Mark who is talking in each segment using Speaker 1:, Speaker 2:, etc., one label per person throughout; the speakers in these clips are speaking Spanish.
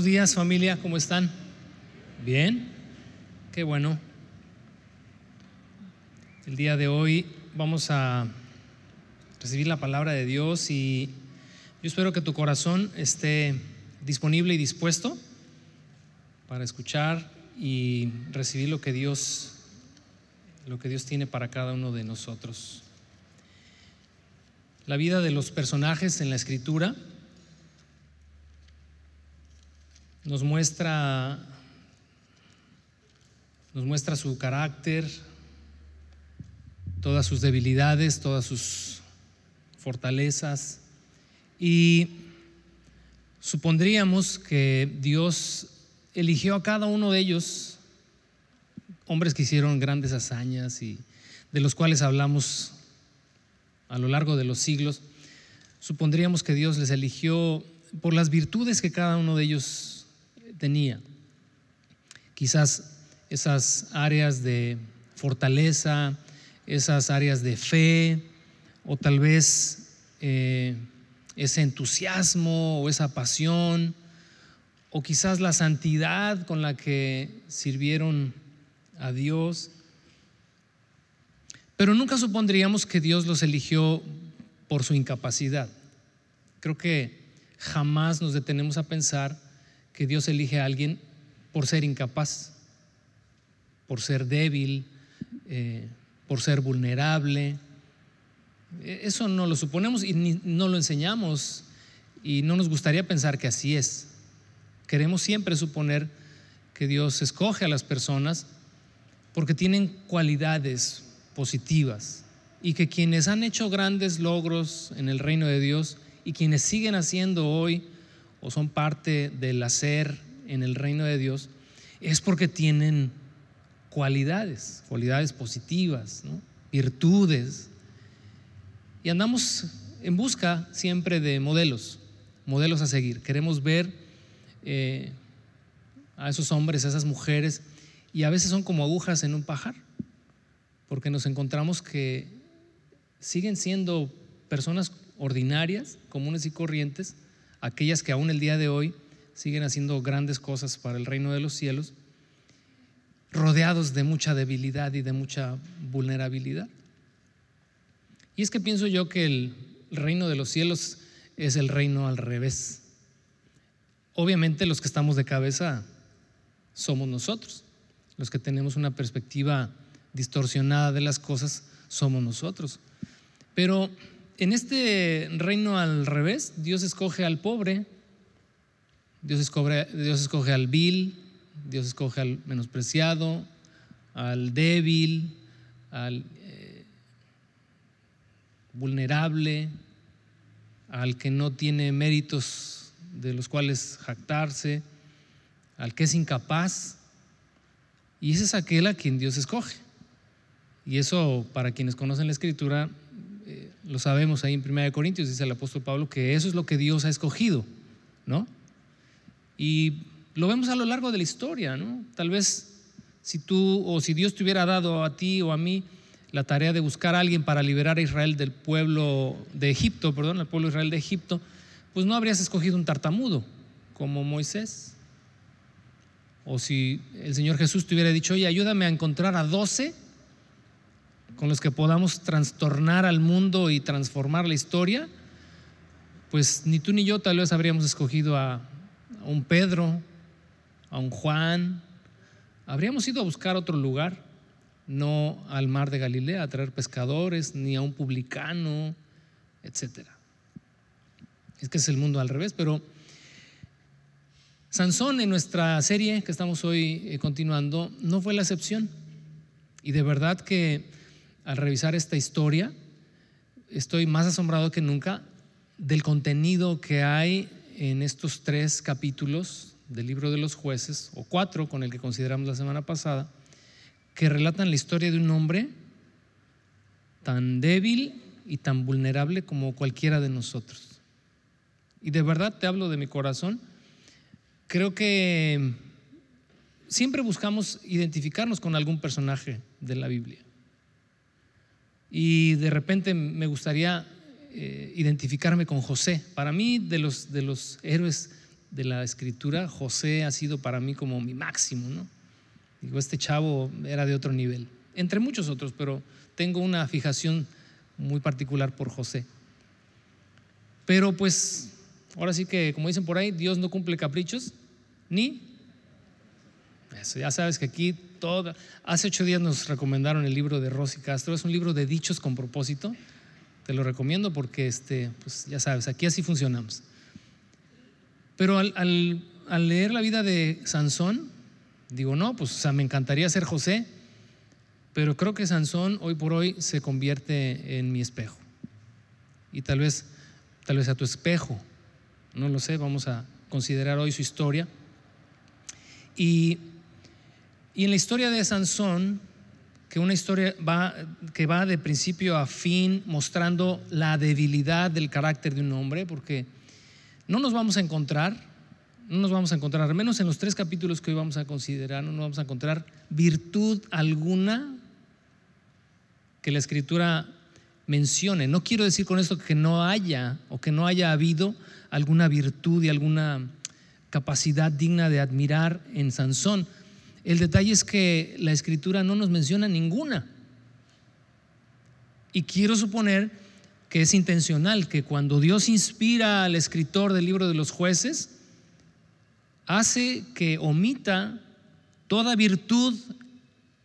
Speaker 1: Buenos días familia, ¿cómo están? Bien, qué bueno. El día de hoy vamos a recibir la palabra de Dios y yo espero que tu corazón esté disponible y dispuesto para escuchar y recibir lo que Dios lo que Dios tiene para cada uno de nosotros. La vida de los personajes en la escritura nos muestra, nos muestra su carácter, todas sus debilidades, todas sus fortalezas. Y supondríamos que Dios eligió a cada uno de ellos, hombres que hicieron grandes hazañas y de los cuales hablamos a lo largo de los siglos, supondríamos que Dios les eligió por las virtudes que cada uno de ellos tenía. Quizás esas áreas de fortaleza, esas áreas de fe, o tal vez eh, ese entusiasmo o esa pasión, o quizás la santidad con la que sirvieron a Dios. Pero nunca supondríamos que Dios los eligió por su incapacidad. Creo que jamás nos detenemos a pensar que Dios elige a alguien por ser incapaz, por ser débil, eh, por ser vulnerable. E, eso no lo suponemos y no lo enseñamos y no nos gustaría pensar que así es. Queremos siempre suponer que Dios escoge a las personas porque tienen cualidades positivas y que quienes han hecho grandes logros en el reino de Dios y quienes siguen haciendo hoy o son parte del hacer en el reino de Dios, es porque tienen cualidades, cualidades positivas, virtudes. Y andamos en busca siempre de modelos, modelos a seguir. Queremos ver eh, a esos hombres, a esas mujeres, y a veces son como agujas en un pajar, porque nos encontramos que siguen siendo personas ordinarias, comunes y corrientes, aquellas que aún el día de hoy siguen haciendo grandes cosas para el reino de los cielos, rodeados de mucha debilidad y de mucha vulnerabilidad. Y es que pienso yo que el reino de los cielos es el reino al revés. Obviamente los que estamos de cabeza somos nosotros, los que tenemos una perspectiva distorsionada de las cosas somos nosotros. Pero en este reino al revés, Dios escoge al pobre, Dios escoge, al vil, Dios escoge al menospreciado, al débil, al eh, vulnerable, al que no tiene méritos de los cuales jactarse, al que es incapaz. Y ese es aquel a quien Dios escoge. Y eso, para quienes conocen la escritura, lo sabemos ahí en 1 Corintios, dice el apóstol Pablo, que eso es lo que Dios ha escogido, ¿no? Y lo vemos a lo largo de la historia, ¿no? Tal vez si tú o si Dios te hubiera dado a ti o a mí la tarea de buscar a alguien para liberar a Israel del pueblo de Egipto, perdón, al pueblo de Israel de Egipto, pues no habrías escogido un tartamudo como Moisés. O si el Señor Jesús te hubiera dicho, oye, ayúdame a encontrar a doce con los que podamos trastornar al mundo y transformar la historia, pues ni tú ni yo tal vez habríamos escogido a, un Pedro, a un Juan, habríamos ido a buscar otro lugar, no al mar de Galilea a traer pescadores, ni a un publicano, etc. Es que es el mundo al revés, pero Sansón en nuestra serie que estamos hoy eh, continuando no fue la excepción. Y de verdad que al revisar esta historia, estoy más asombrado que nunca del contenido que hay en estos tres capítulos del libro de los jueces, o cuatro con el que consideramos la semana pasada, que relatan la historia de un hombre tan débil y tan vulnerable como cualquiera de nosotros. Y de verdad te hablo de mi corazón, creo que siempre buscamos identificarnos con algún personaje de la Biblia. Y de repente me gustaría eh, identificarme con José. Para mí, de los, de los héroes de la escritura, José ha sido para mí como mi máximo, ¿no? Digo, este chavo era de otro nivel, entre muchos otros, pero tengo una fijación muy particular por José. Pero pues, ahora sí que, como dicen por ahí, Dios no cumple caprichos, ni... Eso, ya sabes que aquí Hace ocho días nos recomendaron el libro de Rosy Castro, es un libro de dichos con propósito, te lo recomiendo porque, este, pues ya sabes, aquí así funcionamos. Pero al, al leer la vida de Sansón, Digo, no, pues me encantaría ser José, pero creo que Sansón hoy por hoy se convierte en mi espejo. Y tal vez, tal vez a tu espejo, no lo sé, vamos a considerar hoy su historia. Y, y en la historia de Sansón, que una historia va, que va de principio a fin mostrando la debilidad del carácter de un hombre, porque no nos vamos a encontrar no nos vamos a encontrar, al menos en los tres capítulos que hoy vamos a considerar, no nos vamos a encontrar virtud alguna que la escritura mencione. No quiero decir con esto que no haya o que no haya habido alguna virtud y alguna capacidad digna de admirar en Sansón. El detalle es que la escritura no nos menciona ninguna. Y quiero suponer que es intencional, que cuando Dios inspira al escritor del libro de los jueces, hace que omita toda virtud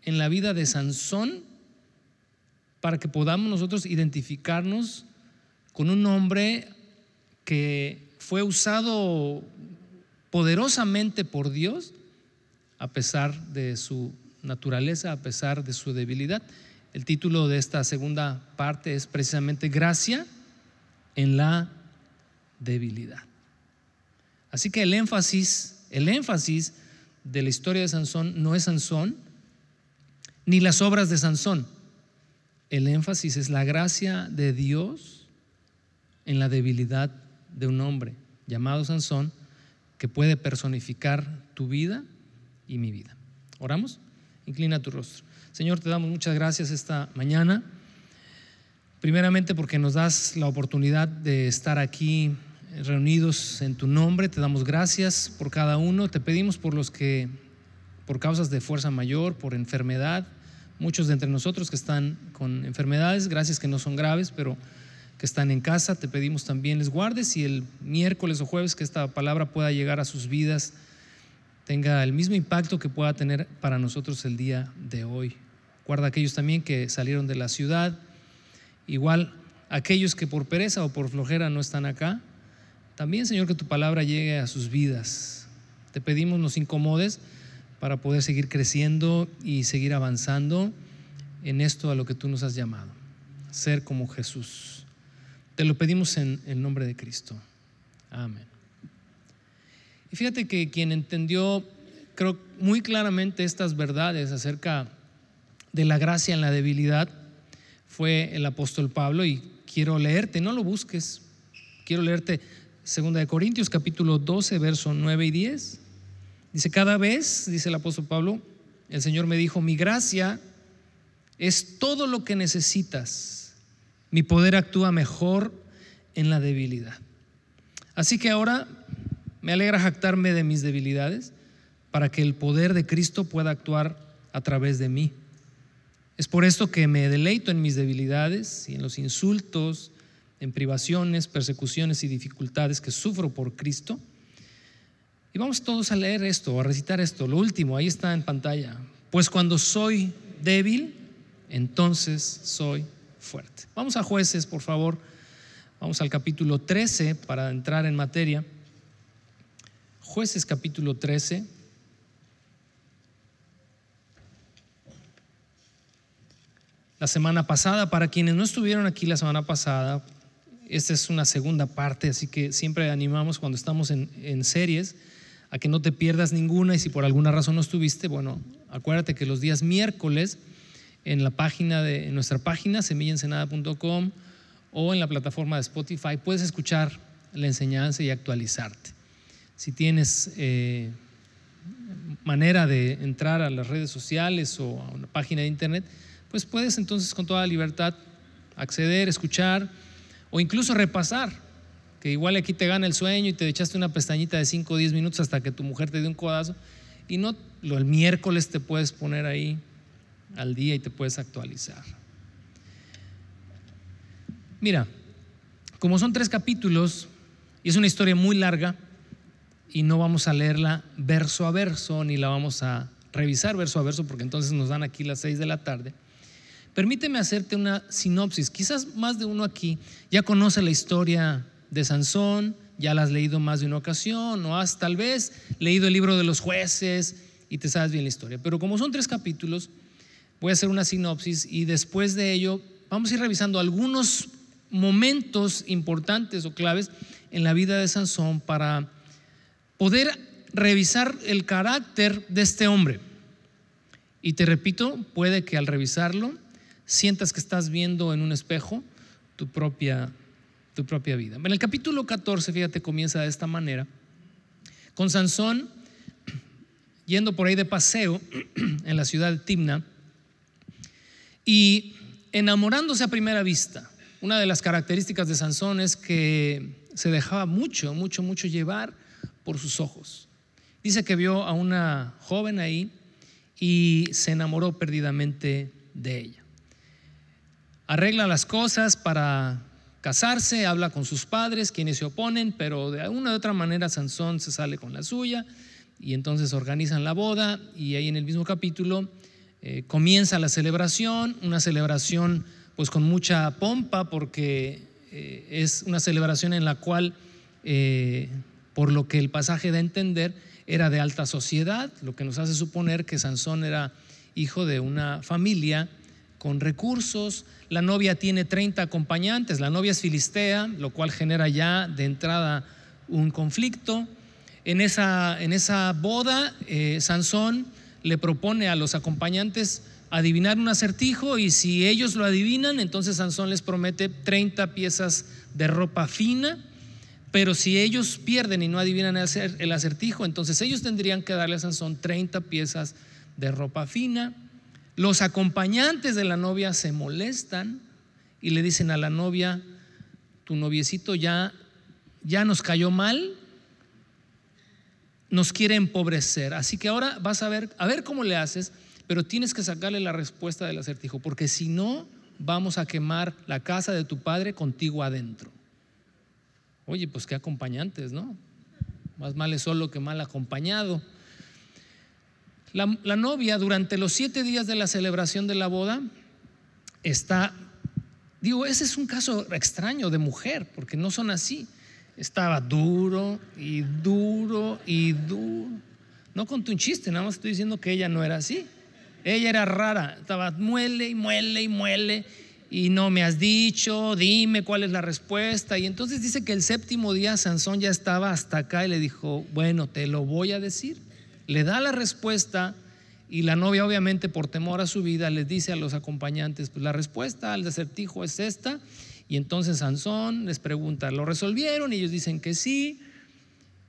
Speaker 1: en la vida de Sansón para que podamos nosotros identificarnos con un hombre que fue usado poderosamente por Dios a pesar de su naturaleza, a pesar de su debilidad. El título de esta segunda parte es precisamente Gracia en la debilidad. Así que el énfasis el énfasis de la historia de Sansón no es Sansón ni las obras de Sansón. El énfasis es la gracia de Dios en la debilidad de un hombre llamado Sansón que puede personificar tu vida y mi vida. ¿Oramos? Inclina tu rostro. Señor, te damos muchas gracias esta mañana. Primeramente porque nos das la oportunidad de estar aquí reunidos en tu nombre. Te damos gracias por cada uno. Te pedimos por los que, por causas de fuerza mayor, por enfermedad, muchos de entre nosotros que están con enfermedades, gracias que no son graves, pero que están en casa, te pedimos también les guardes y el miércoles o jueves que esta palabra pueda llegar a sus vidas, tenga el mismo impacto que pueda tener para nosotros el día de hoy. Guarda aquellos también que salieron de la ciudad, igual aquellos que por pereza o por flojera no están acá, también, Señor, que tu palabra llegue a sus vidas. Te pedimos nos incomodes para poder seguir creciendo y seguir avanzando en esto a lo que tú nos has llamado, ser como Jesús. Te lo pedimos en el nombre de Cristo. Amén. Fíjate que quien entendió, creo, muy claramente estas verdades acerca de la gracia en la debilidad fue el apóstol Pablo y quiero leerte, no lo busques, quiero leerte Segunda de Corintios capítulo 12, verso 9 y 10. Dice, cada vez, dice el apóstol Pablo, el Señor me dijo, mi gracia es todo lo que necesitas. Mi poder actúa mejor en la debilidad. Así que ahora me alegra jactarme de mis debilidades para que el poder de Cristo pueda actuar a través de mí. Es por esto que me deleito en mis debilidades y en los insultos, en privaciones, persecuciones y dificultades que sufro por Cristo. Y vamos todos a leer esto, a recitar esto. Lo último, ahí está en pantalla. Pues cuando soy débil, entonces soy fuerte. Vamos a jueces, por favor. Vamos al capítulo 13 para entrar en materia. Jueces capítulo 13. La semana pasada, para quienes no estuvieron aquí la semana pasada, esta es una segunda parte, así que siempre animamos cuando estamos en, series a que no te pierdas ninguna y si por alguna razón no estuviste, bueno, acuérdate que los días miércoles en la página de en nuestra página semillaensenada.com o en la plataforma de Spotify puedes escuchar la enseñanza y actualizarte. Si tienes eh, manera de entrar a las redes sociales o a una página de internet, pues puedes entonces con toda libertad acceder, escuchar o incluso repasar, que igual aquí te gana el sueño y te echaste una pestañita de 5 o 10 minutos hasta que tu mujer te dé un codazo. Y no, lo, el miércoles te puedes poner ahí al día y te puedes actualizar. Mira, como son tres capítulos y es una historia muy larga y no vamos a leerla verso a verso ni la vamos a revisar verso a verso porque entonces nos dan aquí las 6 de la tarde. Permíteme hacerte una sinopsis. Quizás más de uno aquí ya conoce la historia de Sansón, ya la has leído más de una ocasión, o has tal vez leído el libro de los jueces y te sabes bien la historia. Pero como son tres capítulos, voy a hacer una sinopsis y después de ello vamos a ir revisando algunos momentos importantes o claves en la vida de Sansón para poder revisar el carácter de este hombre. Y te repito, puede que al revisarlo sientas que estás viendo en un espejo tu propia tu propia vida. En el capítulo 14, fíjate, comienza de esta manera, con Sansón yendo por ahí de paseo en la ciudad de Timna y enamorándose a primera vista. Una de las características de Sansón es que se dejaba mucho, mucho, mucho llevar por sus ojos. Dice que vio a una joven ahí y se enamoró perdidamente de ella. Arregla las cosas para casarse, habla con sus padres, quienes se oponen, pero de alguna u otra manera Sansón se sale con la suya y entonces organizan la boda y ahí en el mismo capítulo eh, comienza la celebración, una celebración pues con mucha pompa porque eh, es una celebración en la cual, eh, por lo que el pasaje da a entender, era de alta sociedad, lo que nos hace suponer que Sansón era hijo de una familia con recursos. La novia tiene 30 acompañantes, la novia es filistea, lo cual genera ya de entrada un conflicto. En esa, en esa boda, eh, Sansón le propone a los acompañantes adivinar un acertijo y si ellos lo adivinan, entonces Sansón les promete 30 piezas de ropa fina, pero si ellos pierden y no adivinan el acertijo, entonces ellos tendrían que darle a Sansón 30 piezas de ropa fina. Los acompañantes de la novia se molestan y le dicen a la novia, tu noviecito ya, ya nos cayó mal, nos quiere empobrecer. Así que ahora vas a ver, a ver cómo le haces, pero tienes que sacarle la respuesta del acertijo, porque si no, vamos a quemar la casa de tu padre contigo adentro. Oye, pues qué acompañantes, ¿no? Más mal es solo que mal acompañado. La, novia durante los siete días de la celebración de la boda está, digo, ese es un caso extraño de mujer, porque no son así. Estaba duro y duro y duro. No conté un chiste, nada más estoy diciendo que ella no era así. Ella era rara, estaba muele y muele y muele y no me has dicho, dime cuál es la respuesta. Y entonces dice que el séptimo día Sansón ya estaba hasta acá y le dijo, bueno, te lo voy a decir le da la respuesta y la novia obviamente por temor a su vida les dice a los acompañantes, pues la respuesta al acertijo es esta. Y entonces Sansón les pregunta, ¿lo resolvieron? Y ellos dicen que sí.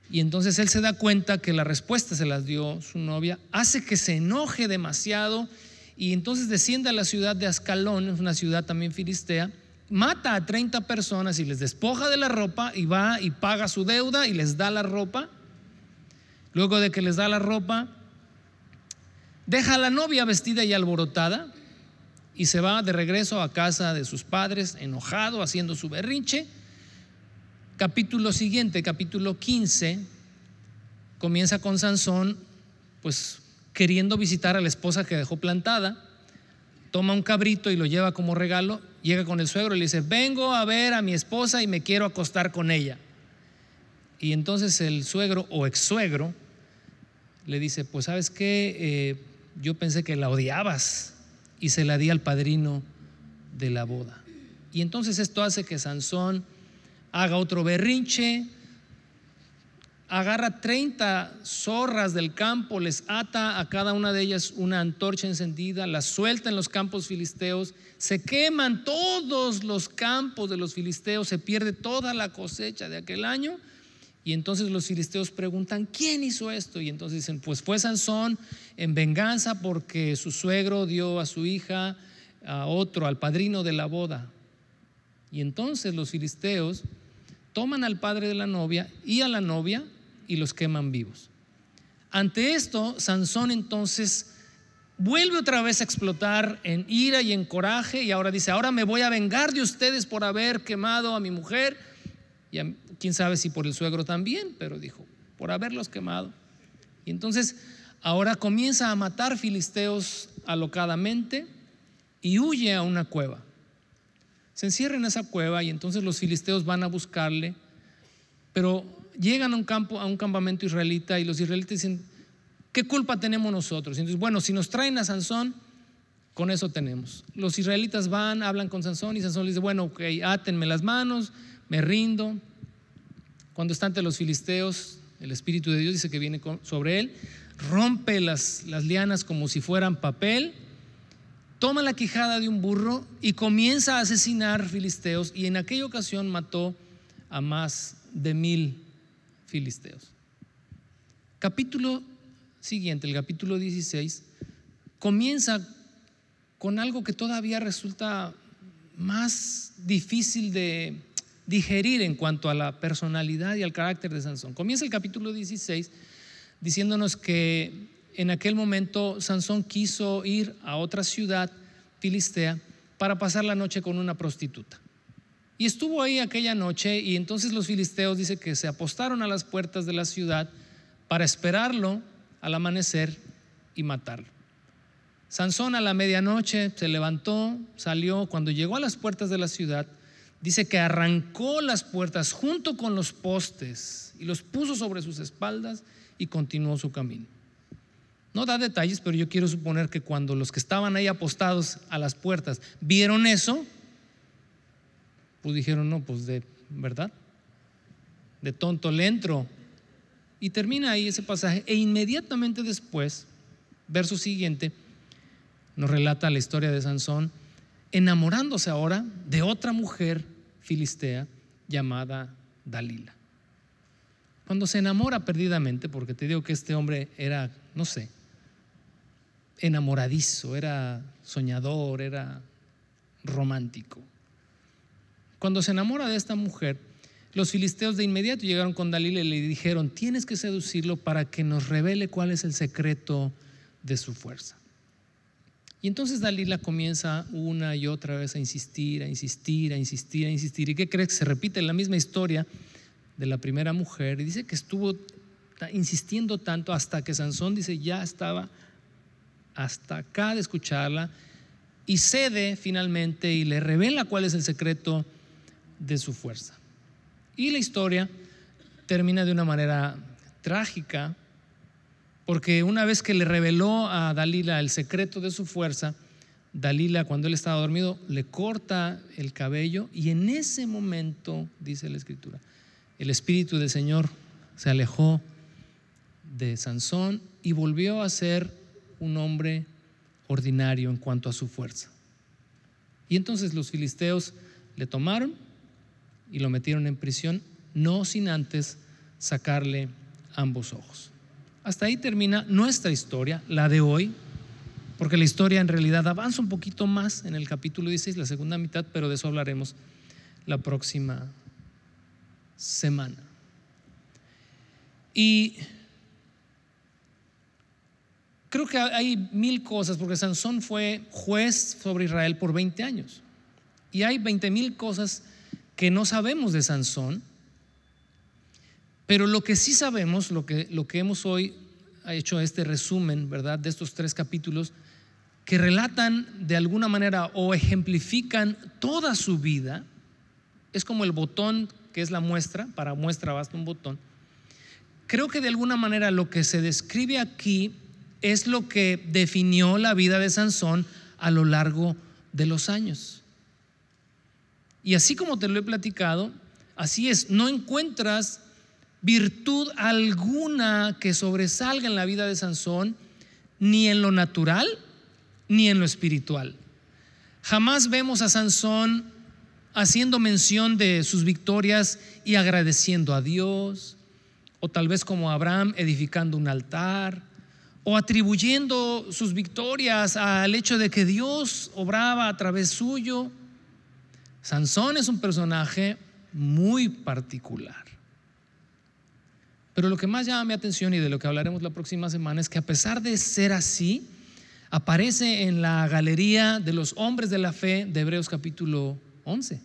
Speaker 1: Y entonces él se da cuenta que la respuesta se las dio su novia, hace que se enoje demasiado y entonces desciende a la ciudad de Ascalón, una ciudad también filistea, mata a 30 personas y les despoja de la ropa y va y paga su deuda y les da la ropa Luego de que les da la ropa, deja a la novia vestida y alborotada y se va de regreso a casa de sus padres, enojado, haciendo su berrinche. Capítulo siguiente, capítulo 15, comienza con Sansón, pues queriendo visitar a la esposa que dejó plantada, toma un cabrito y lo lleva como regalo, llega con el suegro y le dice, vengo a ver a mi esposa y me quiero acostar con ella. Y entonces el suegro o ex suegro le dice, pues sabes qué, eh, yo pensé que la odiabas y se la di al padrino de la boda. Y entonces esto hace que Sansón haga otro berrinche, agarra 30 zorras del campo, les ata a cada una de ellas una antorcha encendida, las suelta en los campos filisteos, se queman todos los campos de los filisteos, se pierde toda la cosecha de aquel año y entonces los filisteos preguntan, ¿quién hizo esto? Y entonces dicen, pues fue Sansón en venganza porque su suegro dio a su hija a otro, al padrino de la boda. Y entonces los filisteos toman al padre de la novia y a la novia y los queman vivos. Ante esto, Sansón entonces vuelve otra vez a explotar en ira y en coraje y ahora dice, ahora me voy a vengar de ustedes por haber quemado a mi mujer y quién sabe si por el suegro también, pero dijo, por haberlos quemado. Y entonces ahora comienza a matar filisteos alocadamente y huye a una cueva. Se encierra en esa cueva y entonces los filisteos van a buscarle, pero llegan a un campo, a un campamento israelita y los israelitas dicen, ¿qué culpa tenemos nosotros? entonces, bueno, si nos traen a Sansón, con eso tenemos. Los israelitas van, hablan con Sansón y Sansón les dice, bueno, ok, átenme las manos, me rindo. Cuando está ante los filisteos, el Espíritu de Dios dice que viene sobre él, rompe las, las lianas como si fueran papel, toma la quijada de un burro y comienza a asesinar filisteos y en aquella ocasión mató a más de mil filisteos. Capítulo siguiente, el capítulo 16, comienza con algo que todavía resulta más difícil de digerir en cuanto a la personalidad y al carácter de Sansón. Comienza el capítulo 16 diciéndonos que en aquel momento Sansón quiso ir a otra ciudad filistea para pasar la noche con una prostituta. Y estuvo ahí aquella noche y entonces los filisteos dice que se apostaron a las puertas de la ciudad para esperarlo al amanecer y matarlo. Sansón a la medianoche se levantó, salió, cuando llegó a las puertas de la ciudad, dice que arrancó las puertas junto con los postes y los puso sobre sus espaldas y continuó su camino. No da detalles, pero yo quiero suponer que cuando los que estaban ahí apostados a las puertas vieron eso, pues dijeron, no, pues de verdad, de tonto le entro. Y termina ahí ese pasaje e inmediatamente después, verso siguiente, nos relata la historia de Sansón enamorándose ahora de otra mujer filistea llamada Dalila. Cuando se enamora perdidamente, porque te digo que este hombre era, no sé, enamoradizo, era soñador, era romántico. Cuando se enamora de esta mujer, los filisteos de inmediato llegaron con Dalila y le dijeron, tienes que seducirlo para que nos revele cuál es el secreto de su fuerza. Y entonces Dalila comienza una y otra vez a insistir, a insistir, a insistir, a insistir. ¿Y qué crees? Se repite la misma historia de la primera mujer. Y dice que estuvo insistiendo tanto hasta que Sansón dice ya estaba hasta acá de escucharla y cede finalmente y le revela cuál es el secreto de su fuerza. Y la historia termina de una manera trágica porque una vez que le reveló a Dalila el secreto de su fuerza, Dalila cuando él estaba dormido le corta el cabello y en ese momento, dice la escritura, el espíritu del Señor se alejó de Sansón y volvió a ser un hombre ordinario en cuanto a su fuerza. Y entonces los filisteos le tomaron y lo metieron en prisión, no sin antes sacarle ambos ojos. Hasta ahí termina nuestra historia, la de hoy, porque la historia en realidad avanza un poquito más en el capítulo 16, la segunda mitad, pero de eso hablaremos la próxima semana. Y creo que hay mil cosas, porque Sansón fue juez sobre Israel por 20 años. Y hay 20 mil cosas que no sabemos de Sansón pero lo que sí sabemos, lo que, lo que hemos hoy hecho este resumen, ¿verdad?, de estos tres capítulos, que relatan de alguna manera o ejemplifican toda su vida, es como el botón que es la muestra, para muestra basta un botón. Creo que de alguna manera lo que se describe aquí es lo que definió la vida de Sansón a lo largo de los años. Y así como te lo he platicado, así es, no encuentras virtud alguna que sobresalga en la vida de Sansón, ni en lo natural, ni en lo espiritual. Jamás vemos a Sansón haciendo mención de sus victorias y agradeciendo a Dios, o tal vez como Abraham edificando un altar, o atribuyendo sus victorias al hecho de que Dios obraba a través suyo. Sansón es un personaje muy particular. Pero lo que más llama mi atención y de lo que hablaremos la próxima semana es que a pesar de ser así, aparece en la galería de los hombres de la fe de Hebreos capítulo 11.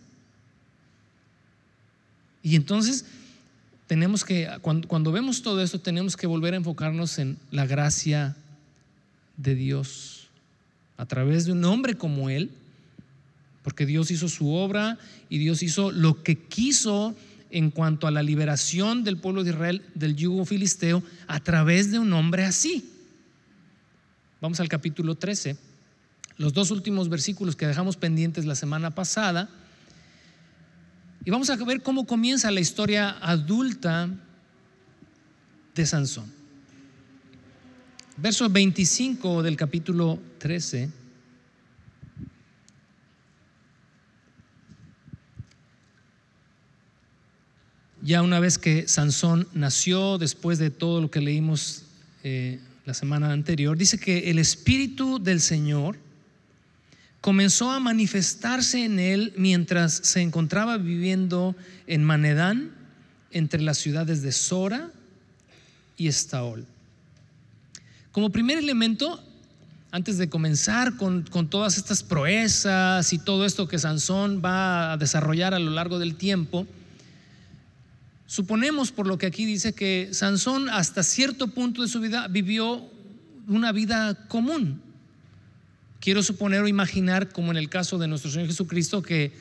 Speaker 1: Y entonces tenemos que, cuando, cuando, vemos todo esto, tenemos que volver a enfocarnos en la gracia de Dios a través de un hombre como Él, porque Dios hizo su obra y Dios hizo lo que quiso en cuanto a la liberación del pueblo de Israel del yugo filisteo a través de un hombre así. Vamos al capítulo 13. Los dos últimos versículos que dejamos pendientes la semana pasada. Y vamos a ver cómo comienza la historia adulta de Sansón. Verso 25 del capítulo 13. Ya una vez que Sansón nació, después de todo lo que leímos eh, la semana anterior, dice que el Espíritu del Señor comenzó a manifestarse en él mientras se encontraba viviendo en Manedán, entre las ciudades de Sora y Estaol. Como primer elemento, antes de comenzar con, con, todas estas proezas y todo esto que Sansón va a desarrollar a lo largo del tiempo, Suponemos por lo que aquí dice que Sansón hasta cierto punto de su vida vivió una vida común. Quiero suponer o imaginar, como en el caso de nuestro Señor Jesucristo, que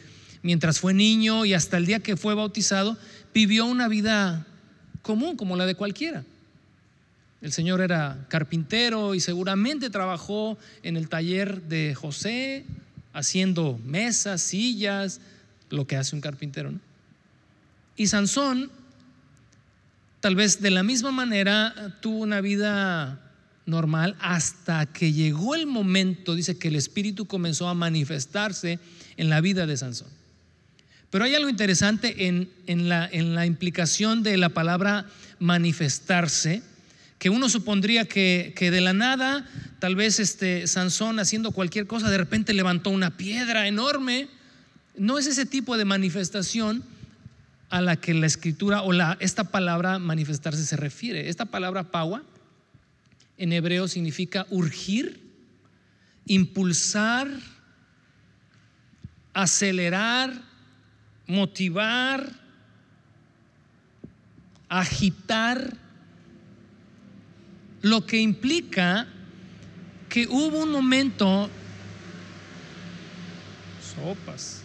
Speaker 1: mientras fue niño y hasta el día que fue bautizado, vivió una vida común como la de cualquiera. El Señor era carpintero y seguramente trabajó en el taller de José, haciendo mesas, sillas, lo que hace un carpintero. Y Sansón tal vez de la misma manera tuvo una vida normal hasta que llegó el momento, dice que el Espíritu comenzó a manifestarse en la vida de Sansón. Pero hay algo interesante en, la, en la, implicación de la palabra manifestarse, que uno supondría que, que, de la nada, tal vez este Sansón haciendo cualquier cosa, de repente levantó una piedra enorme. No es ese tipo de manifestación, a la que la escritura o la, esta palabra manifestarse se refiere. Esta palabra paua en hebreo significa urgir, impulsar, acelerar, motivar, agitar, lo que implica que hubo un momento, sopas,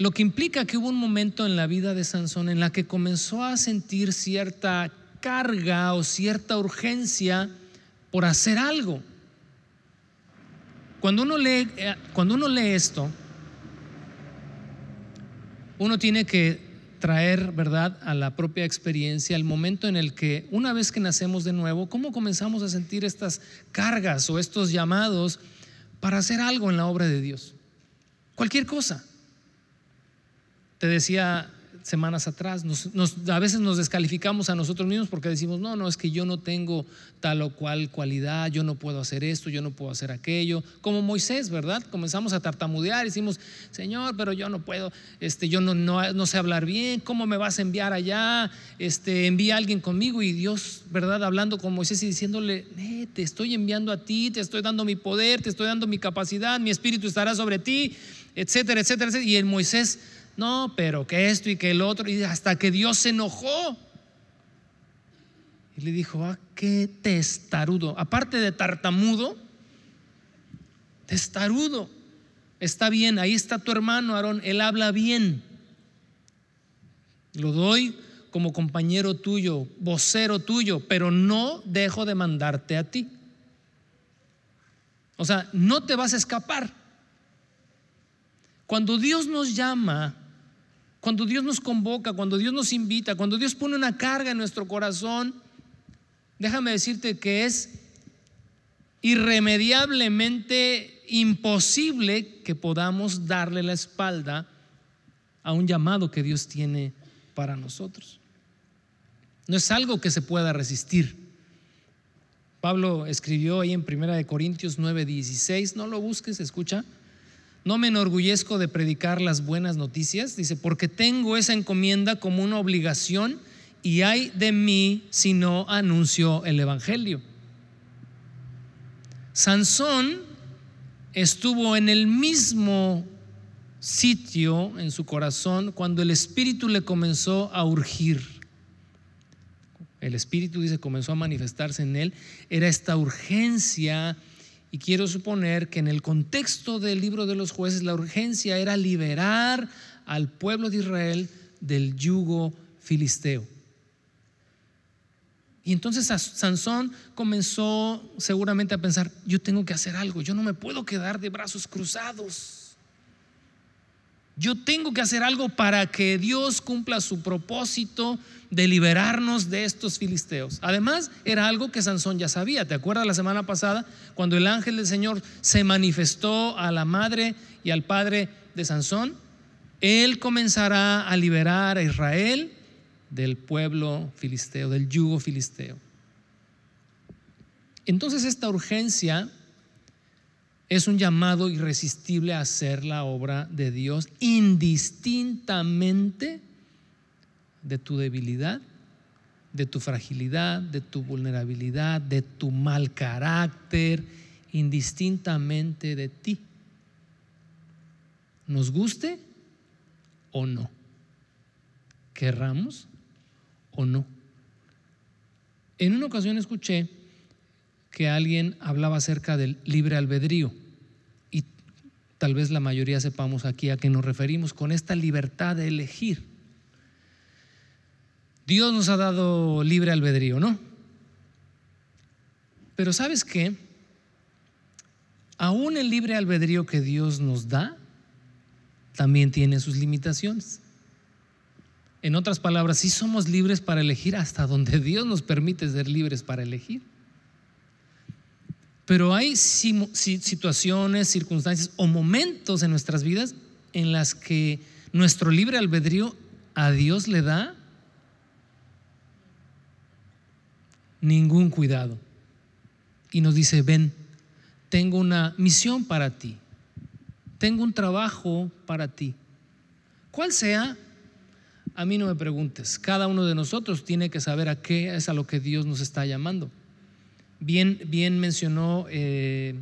Speaker 1: Lo que implica que hubo un momento en la vida de Sansón en la que comenzó a sentir cierta carga o cierta urgencia por hacer algo. Cuando uno lee, eh, cuando uno lee esto, uno tiene que traer, ¿verdad?, a la propia experiencia el momento en el que una vez que nacemos de nuevo, ¿cómo comenzamos a sentir estas cargas o estos llamados para hacer algo en la obra de Dios? Cualquier cosa. Te decía semanas atrás, a veces nos descalificamos a nosotros mismos porque decimos, no, no, es que yo no tengo tal o cual cualidad, yo no puedo hacer esto, yo no puedo hacer aquello. Como Moisés, ¿verdad? Comenzamos a tartamudear decimos, Señor, pero yo no puedo, este, yo no, no, sé hablar bien, ¿cómo me vas a enviar allá? Este, envía a alguien conmigo y Dios, ¿verdad? Hablando con Moisés y diciéndole, te estoy enviando a ti, te estoy dando mi poder, te estoy dando mi capacidad, mi espíritu estará sobre ti, etcétera, etcétera, etcétera. Y el Moisés no, pero que esto y que el otro, y hasta que Dios se enojó. Y le dijo, ah, qué testarudo. Aparte de tartamudo, testarudo. Está bien, ahí está tu hermano Aarón, él habla bien. Lo doy como compañero tuyo, vocero tuyo, pero no dejo de mandarte a ti. O sea, no te vas a escapar. Cuando Dios nos llama cuando Dios nos convoca, cuando Dios nos invita, cuando Dios pone una carga en nuestro corazón, déjame decirte que es irremediablemente imposible que podamos darle la espalda a un llamado que Dios tiene para nosotros. No es algo que se pueda resistir. Pablo escribió ahí en 1 Corintios 9:16, no lo busques, escucha. No me enorgullezco de predicar las buenas noticias, dice, porque tengo esa encomienda como una obligación y hay de mí si no anuncio el Evangelio. Sansón estuvo en el mismo sitio en su corazón cuando el Espíritu le comenzó a urgir. El Espíritu, dice, comenzó a manifestarse en él. Era esta urgencia y quiero suponer que en el contexto del libro de los jueces la urgencia era liberar al pueblo de Israel del yugo filisteo. Y entonces Sansón comenzó seguramente a pensar, yo tengo que hacer algo, yo no me puedo quedar de brazos cruzados. Yo tengo que hacer algo para que Dios cumpla su propósito de liberarnos de estos filisteos. Además, era algo que Sansón ya sabía. ¿Te acuerdas la semana pasada cuando el ángel del Señor se manifestó a la madre y al padre de Sansón? Él comenzará a liberar a Israel del pueblo filisteo, del yugo filisteo. Entonces esta urgencia es un llamado irresistible a hacer la obra de Dios indistintamente de tu debilidad, de tu fragilidad, de tu vulnerabilidad, de tu mal carácter, indistintamente de ti. Nos guste o no. Querramos o no. En una ocasión escuché que alguien hablaba acerca del libre albedrío y tal vez la mayoría sepamos aquí a qué nos referimos con esta libertad de elegir. Dios nos ha dado libre albedrío, ¿no? Pero ¿sabes qué? Aún el libre albedrío que Dios nos da también tiene sus limitaciones. En otras palabras, sí somos libres para elegir hasta donde Dios nos permite ser libres para elegir. Pero hay situaciones, circunstancias o momentos en nuestras vidas en las que nuestro libre albedrío a Dios le da ningún cuidado. Y nos dice, ven, tengo una misión para ti, tengo un trabajo para ti. ¿Cuál sea? A mí no me preguntes. Cada uno de nosotros tiene que saber a qué es a lo que Dios nos está llamando. Bien, bien mencionó eh,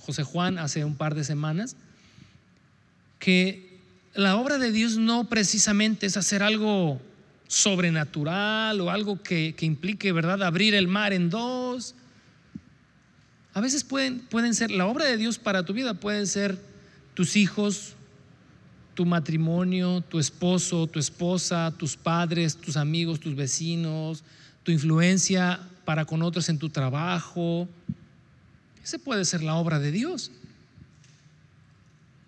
Speaker 1: José Juan hace un par de semanas que la obra de Dios no precisamente es hacer algo sobrenatural o algo que, implique, ¿verdad?, abrir el mar en dos. A veces pueden, pueden ser, la obra de Dios para tu vida pueden ser tus hijos, tu matrimonio, tu esposo, tu esposa, tus padres, tus amigos, tus vecinos, tu influencia para con otros en tu trabajo. Ese puede ser la obra de Dios.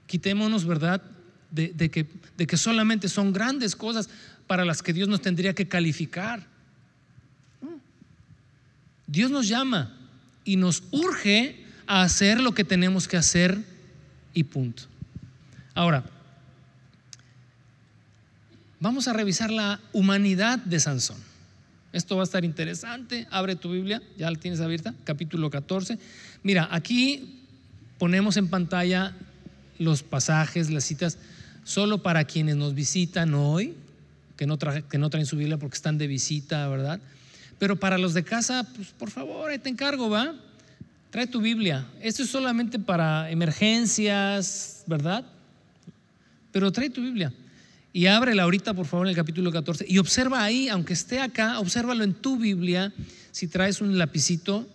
Speaker 1: Quitémonos, ¿verdad?, de, que, de que solamente son grandes cosas para las que Dios nos tendría que calificar. Dios nos llama y nos urge a hacer lo que tenemos que hacer y punto. Ahora, vamos a revisar la humanidad de Sansón. Esto va a estar interesante. Abre tu Biblia, ya la tienes abierta, capítulo 14. Mira, aquí ponemos en pantalla los pasajes, las citas, solo para quienes nos visitan hoy, que no, que no traen su Biblia porque están de visita, ¿verdad? Pero para los de casa, pues por favor, ahí te encargo, ¿va? Trae tu Biblia. Esto es solamente para emergencias, ¿verdad? Pero trae tu Biblia. Y ábrela ahorita, por favor, en el capítulo 14. Y observa ahí, aunque esté acá, obsérvalo en tu Biblia. Si traes un lapicito,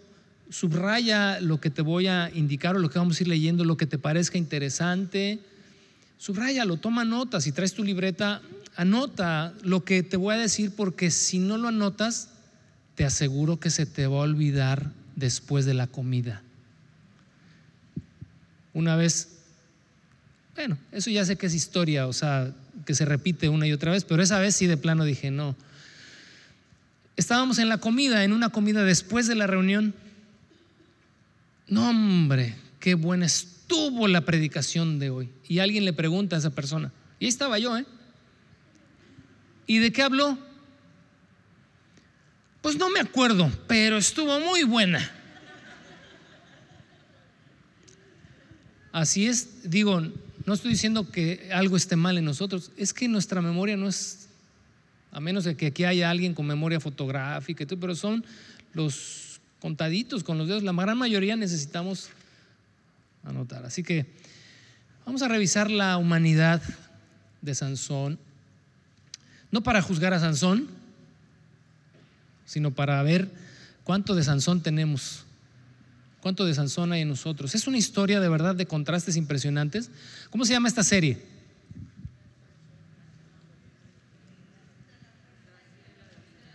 Speaker 1: subraya lo que te voy a indicar o lo que vamos a ir leyendo, lo que te parezca interesante. Subrayalo, toma nota. Si traes tu libreta, anota lo que te voy a decir, porque si no lo anotas, te aseguro que se te va a olvidar después de la comida. Una vez, bueno, eso ya sé que es historia, o sea, que se repite una y otra vez, pero esa vez sí de plano dije, no. Estábamos en la comida, en una comida después de la reunión. No, hombre, qué buena estuvo la predicación de hoy. Y alguien le pregunta a esa persona, y ahí estaba yo, ¿eh? ¿Y de qué habló? Pues no me acuerdo, pero estuvo muy buena. así es, digo, no estoy diciendo que algo esté mal en nosotros, es que nuestra memoria no es, a menos de que aquí haya alguien con memoria fotográfica, pero son los contaditos con los dedos, la gran mayoría necesitamos anotar. Así que vamos a revisar la humanidad de Sansón, no para juzgar a Sansón, sino para ver cuánto de Sansón tenemos, cuánto de Sansón hay en nosotros. Es una historia de verdad de contrastes impresionantes. ¿Cómo se llama esta serie?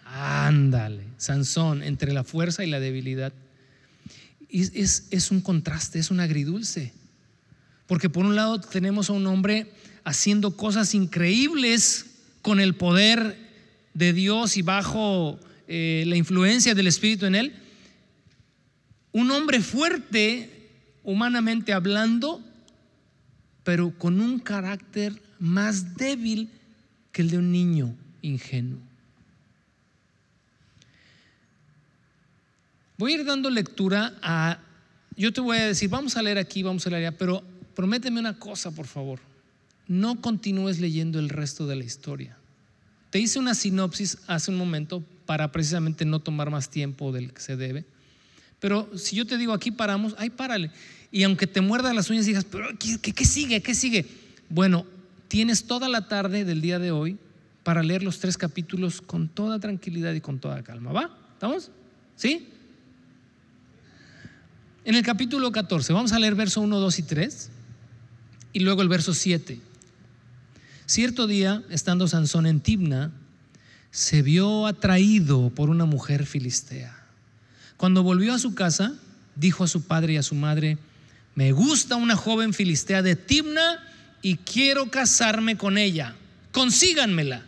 Speaker 1: Ándale, Sansón, entre la fuerza y la debilidad. es, es un contraste, es un agridulce. Porque por un lado tenemos a un hombre haciendo cosas increíbles con el poder de Dios y bajo eh, la influencia del Espíritu en él. Un hombre fuerte, humanamente hablando, pero con un carácter más débil que el de un niño ingenuo. Voy a ir dando lectura a, yo te voy a decir, vamos a leer aquí, vamos a leer allá, pero prométeme una cosa, por favor. No continúes leyendo el resto de la historia. Te hice una sinopsis hace un momento para precisamente no tomar más tiempo del que se debe. Pero si yo te digo aquí paramos, ahí párale. Y aunque te muerda las uñas y digas, pero ¿qué, qué sigue? ¿Qué sigue? Bueno, tienes toda la tarde del día de hoy para leer los tres capítulos con toda tranquilidad y con toda calma. ¿Va? ¿Estamos? ¿Sí? En el capítulo 14, vamos a leer verso 1, 2 y 3 y luego el verso 7. Cierto día, estando Sansón en Tibna, se vio atraído por una mujer filistea. Cuando volvió a su casa, dijo a su padre y a su madre, me gusta una joven filistea de Tibna y quiero casarme con ella, consíganmela.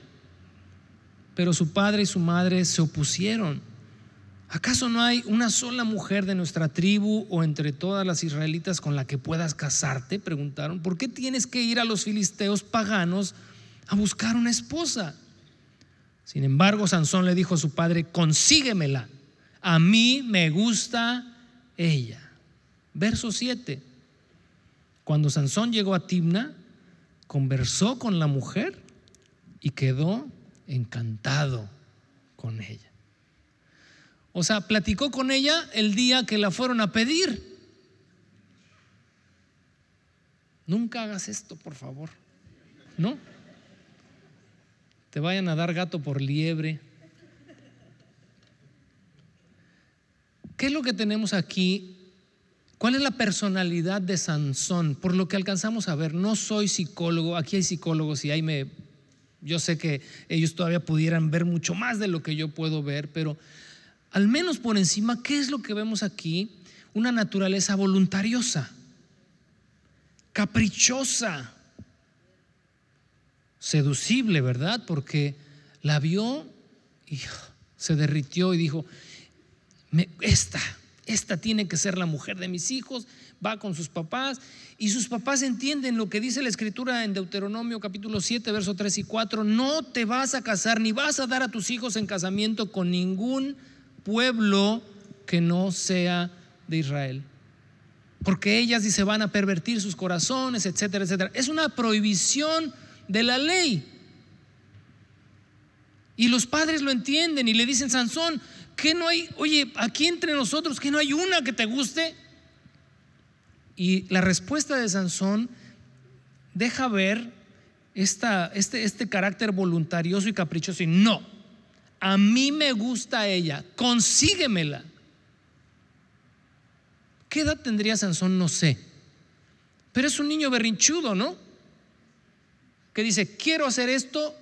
Speaker 1: Pero su padre y su madre se opusieron. ¿Acaso no hay una sola mujer de nuestra tribu o entre todas las israelitas con la que puedas casarte? Preguntaron. ¿Por qué tienes que ir a los filisteos paganos a buscar una esposa? Sin embargo, Sansón le dijo a su padre, consíguemela. A mí me gusta ella. Verso 7. Cuando Sansón llegó a Timna, conversó con la mujer y quedó encantado con ella. O sea, platicó con ella el día que la fueron a pedir. Nunca hagas esto, por favor. ¿No? Te vayan a dar gato por liebre. ¿Qué es lo que tenemos aquí? ¿Cuál es la personalidad de Sansón? Por lo que alcanzamos a ver, no soy psicólogo, aquí hay psicólogos y ahí me... Yo sé que ellos todavía pudieran ver mucho más de lo que yo puedo ver, pero al menos por encima, ¿qué es lo que vemos aquí? Una naturaleza voluntariosa, caprichosa, seducible, ¿verdad? Porque la vio y se derritió y dijo, esta, esta tiene que ser la mujer de mis hijos, va con sus papás y sus papás entienden lo que dice la escritura en Deuteronomio capítulo 7, verso 3 y 4, no te vas a casar ni vas a dar a tus hijos en casamiento con ningún pueblo que no sea de Israel. Porque ellas dice van a pervertir sus corazones, etcétera, etcétera. Es una prohibición de la ley. Y los padres lo entienden y le dicen, Sansón, que no hay, oye, aquí entre nosotros, que no hay una que te guste. Y la respuesta de Sansón deja ver esta, este, este carácter voluntarioso y caprichoso. Y no, a mí me gusta ella, consíguemela. ¿Qué edad tendría Sansón? No sé. Pero es un niño berrinchudo, ¿no? Que dice, quiero hacer esto,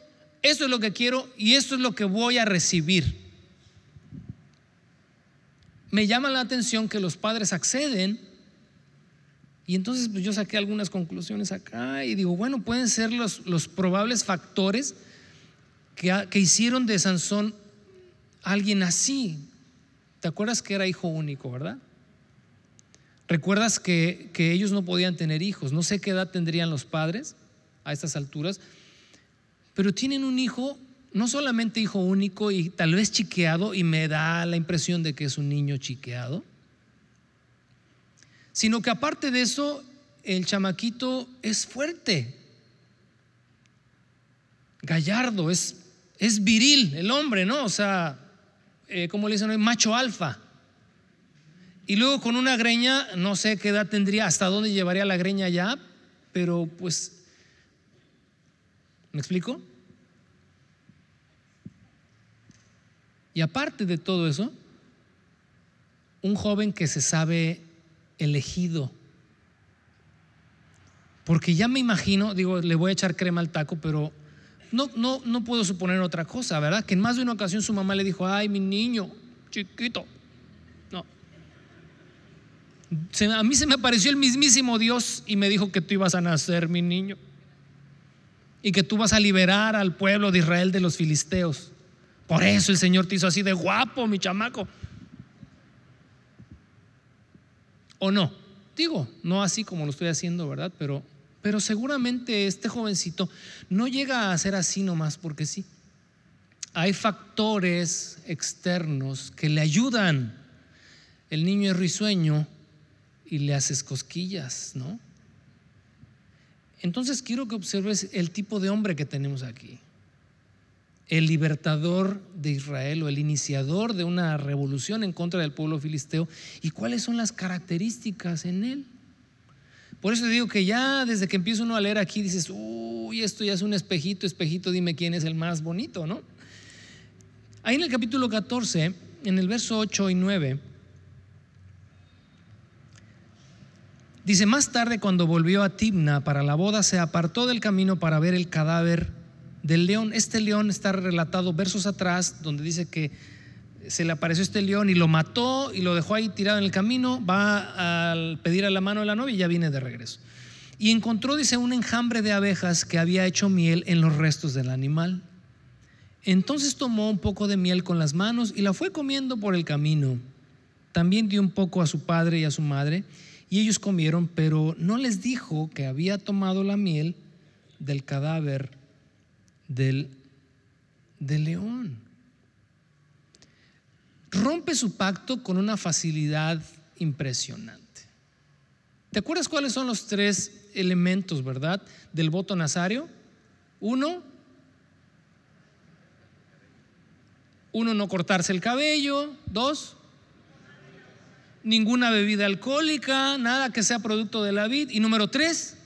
Speaker 1: esto es lo que quiero y esto es lo que voy a recibir. Me llama la atención que los padres acceden y entonces pues, yo saqué algunas conclusiones acá y digo, bueno, pueden ser los, los probables factores que, hicieron de Sansón alguien así. ¿Te acuerdas que era hijo único, verdad? ¿Recuerdas que, que, ellos no podían tener hijos? No sé qué edad tendrían los padres a estas alturas, pero tienen un hijo, no solamente hijo único y tal vez chiqueado, y me da la impresión de que es un niño chiqueado, sino que aparte de eso, el chamaquito es fuerte, gallardo, es, es viril el hombre, ¿no? O sea, eh, como le dicen hoy, macho alfa. Y luego con una greña, no sé qué edad tendría, hasta dónde llevaría la greña ya, pero pues, ¿me explico? Y aparte de todo eso, un joven que se sabe elegido. Porque ya me imagino, digo, le voy a echar crema al taco, pero no, no, no puedo suponer otra cosa, ¿verdad? Que en más de una ocasión su mamá le dijo, ay, mi niño, chiquito. No. a mí se me apareció el mismísimo Dios y me dijo que tú ibas a nacer, mi niño. Y que tú vas a liberar al pueblo de Israel de los filisteos. Por eso el Señor te hizo así de guapo, mi chamaco. ¿O no? Digo, no así como lo estoy haciendo, ¿verdad? Pero, pero seguramente este jovencito no llega a ser así nomás porque sí. Hay factores externos que le ayudan. El niño es risueño y le haces cosquillas, ¿no? Entonces quiero que observes el tipo de hombre que tenemos aquí el libertador de Israel o el iniciador de una revolución en contra del pueblo filisteo y cuáles son las características en él. Por eso digo que ya desde que empieza uno a leer aquí dices, uy, esto ya es un espejito, espejito, dime quién es el más bonito, ¿no? Ahí en el capítulo 14, en el verso 8 y 9, dice, más tarde cuando volvió a Tibna para la boda, se apartó del camino para ver el cadáver del león. Este león está relatado versos atrás, donde dice que se le apareció este león y lo mató y lo dejó ahí tirado en el camino, va a pedir a la mano de la novia y ya viene de regreso. Y encontró, dice, un enjambre de abejas que había hecho miel en los restos del animal. Entonces tomó un poco de miel con las manos y la fue comiendo por el camino. También dio un poco a su padre y a su madre, y ellos comieron, pero no les dijo que había tomado la miel del cadáver del, león. Rompe su pacto con una facilidad impresionante. ¿Te acuerdas cuáles son los tres elementos, verdad, del voto nazario? Uno, uno no cortarse el cabello. Dos, ninguna bebida alcohólica, nada que sea producto de la vid. Y número tres,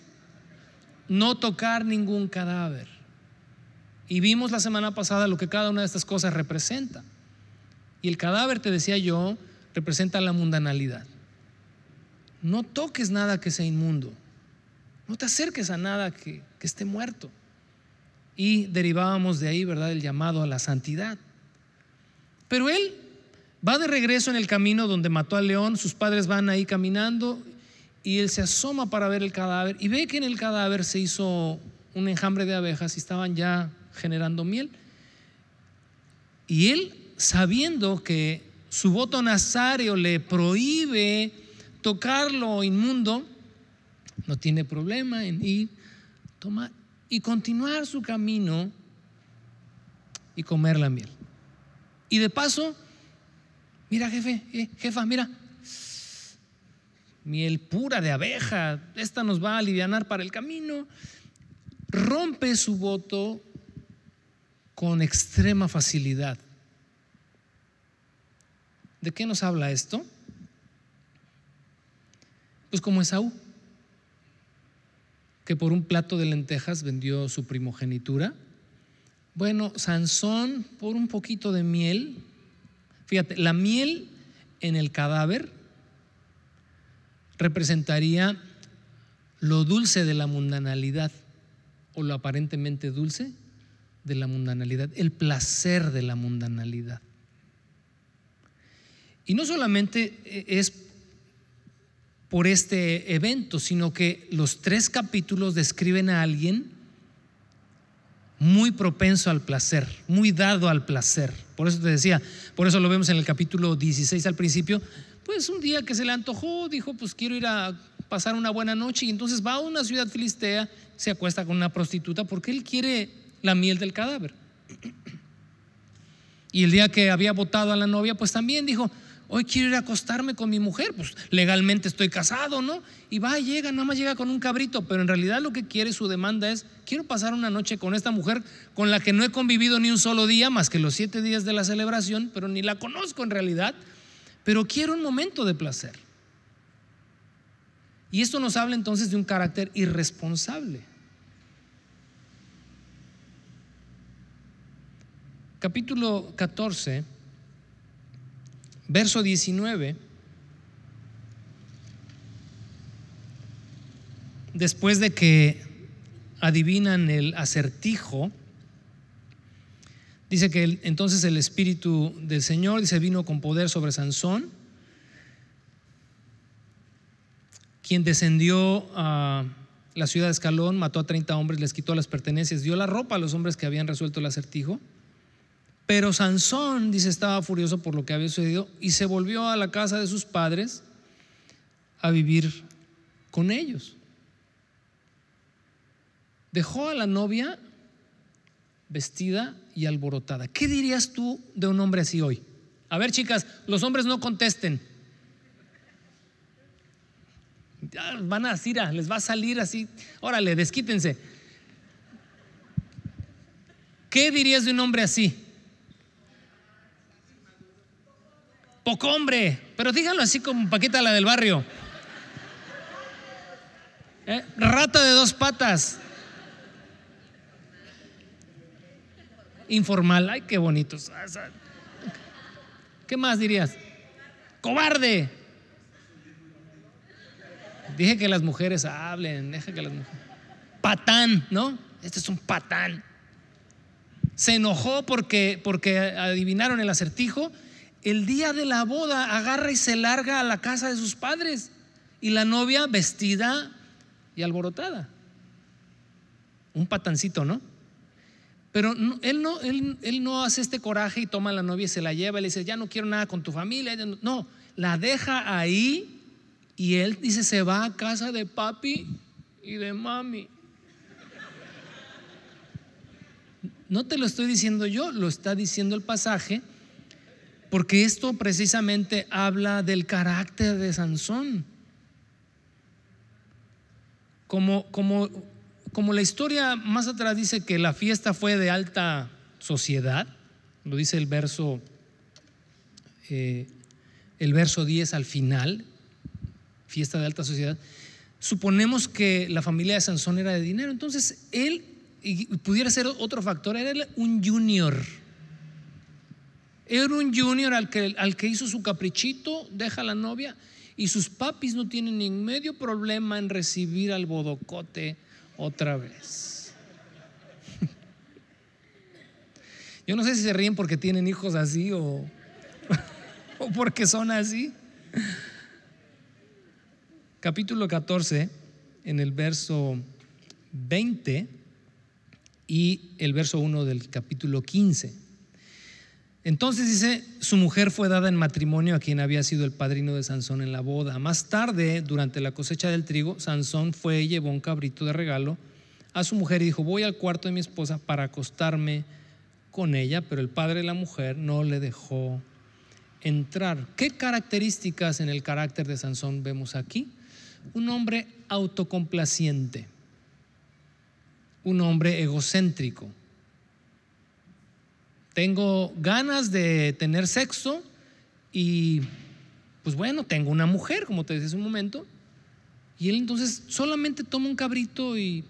Speaker 1: no tocar ningún cadáver. Y vimos la semana pasada lo que cada una de estas cosas representa. Y el cadáver, te decía yo, representa la mundanalidad. No toques nada que sea inmundo. No te acerques a nada que, esté muerto. Y derivábamos de ahí, ¿verdad?, el llamado a la santidad. Pero él va de regreso en el camino donde mató al león, sus padres van ahí caminando y él se asoma para ver el cadáver y ve que en el cadáver se hizo un enjambre de abejas y estaban ya generando miel. Y él, sabiendo que su voto nazario le prohíbe tocar lo inmundo, no tiene problema en ir, tomar y continuar su camino y comer la miel. Y de paso, mira jefe, eh, jefa, mira, miel pura de abeja, esta nos va a aliviar para el camino. Rompe su voto con extrema facilidad. ¿De qué nos habla esto? Pues como Esaú, que por un plato de lentejas vendió su primogenitura. Bueno, Sansón por un poquito de miel. Fíjate, la miel en el cadáver representaría lo dulce de la mundanalidad o lo aparentemente dulce de la mundanalidad, el placer de la mundanalidad. Y no solamente eh, es por este evento, sino que los tres capítulos describen a alguien muy propenso al placer, muy dado al placer. Por eso te decía, por eso lo vemos en el capítulo 16 al principio, pues un día que se le antojó, dijo, pues quiero ir a pasar una buena noche y entonces va a una ciudad filistea, se acuesta con una prostituta porque él quiere la miel del cadáver. Y el día que había votado a la novia, pues también dijo, Hoy quiero ir a acostarme con mi mujer, pues legalmente estoy casado, ¿no? Y va, llega, nada más llega con un cabrito, pero en realidad lo que quiere su demanda es, quiero pasar una noche con esta mujer con la que no he convivido ni un solo día, más que los siete días de la celebración, pero ni la conozco en realidad, pero quiero un momento de placer. Y esto nos habla entonces de un carácter irresponsable. Capítulo 14 Verso 19. Después de que adivinan el acertijo, dice que entonces el Espíritu del Señor dice, vino con poder sobre Sansón, quien descendió a la ciudad de Escalón, mató a 30 hombres, les quitó las pertenencias, dio la ropa a los hombres que habían resuelto el acertijo pero Sansón, dice, estaba furioso por lo que había sucedido y se volvió a la casa de sus padres a vivir con ellos. Dejó a la novia vestida y alborotada. ¿Qué dirías tú de un hombre así hoy? A ver, chicas, los hombres no contesten. van a decir, les va a salir así. Órale, desquítense. ¿Qué dirías de un hombre así? Poco hombre, pero díganlo así como Paquita la del barrio. ¿Eh? Rata de dos patas. Informal, ay, qué bonitos. ¿Qué más dirías? Cobarde. Dije que las mujeres hablen, deja que las mujeres. Patán, ¿no? Este es un patán. Se enojó porque, porque adivinaron el acertijo el día de la boda agarra y se larga a la casa de sus padres y la novia vestida y alborotada. Un patancito, ¿no? Pero él, no, él, no hace este coraje y toma a la novia y se la lleva y le dice, ya no quiero nada con tu familia. No, la deja ahí y él dice, se va a casa de papi y de mami. No te lo estoy diciendo yo, lo está diciendo el pasaje porque esto precisamente habla del carácter de Sansón. Como, como, como la historia más atrás dice que la fiesta fue de alta sociedad, lo dice el verso, eh, el verso 10 al final, fiesta de alta sociedad, suponemos que la familia de Sansón era de dinero, entonces él, y pudiera ser otro factor, era un junior era un junior al que, al que hizo su caprichito, deja a la novia y sus papis no tienen ni medio problema en recibir al bodocote otra vez. Yo no sé si se ríen porque tienen hijos así o, o porque son así. Capítulo 14, en el verso 20 y el verso 1 del capítulo 15. Entonces dice, su mujer fue dada en matrimonio a quien había sido el padrino de Sansón en la boda. Más tarde, durante la cosecha del trigo, Sansón fue y llevó un cabrito de regalo a su mujer y dijo, voy al cuarto de mi esposa para acostarme con ella, pero el padre de la mujer no le dejó entrar. ¿Qué características en el carácter de Sansón vemos aquí? Un hombre autocomplaciente, un hombre egocéntrico tengo ganas de tener sexo y pues bueno, tengo una mujer, como te decía hace un momento, y él entonces solamente toma un cabrito y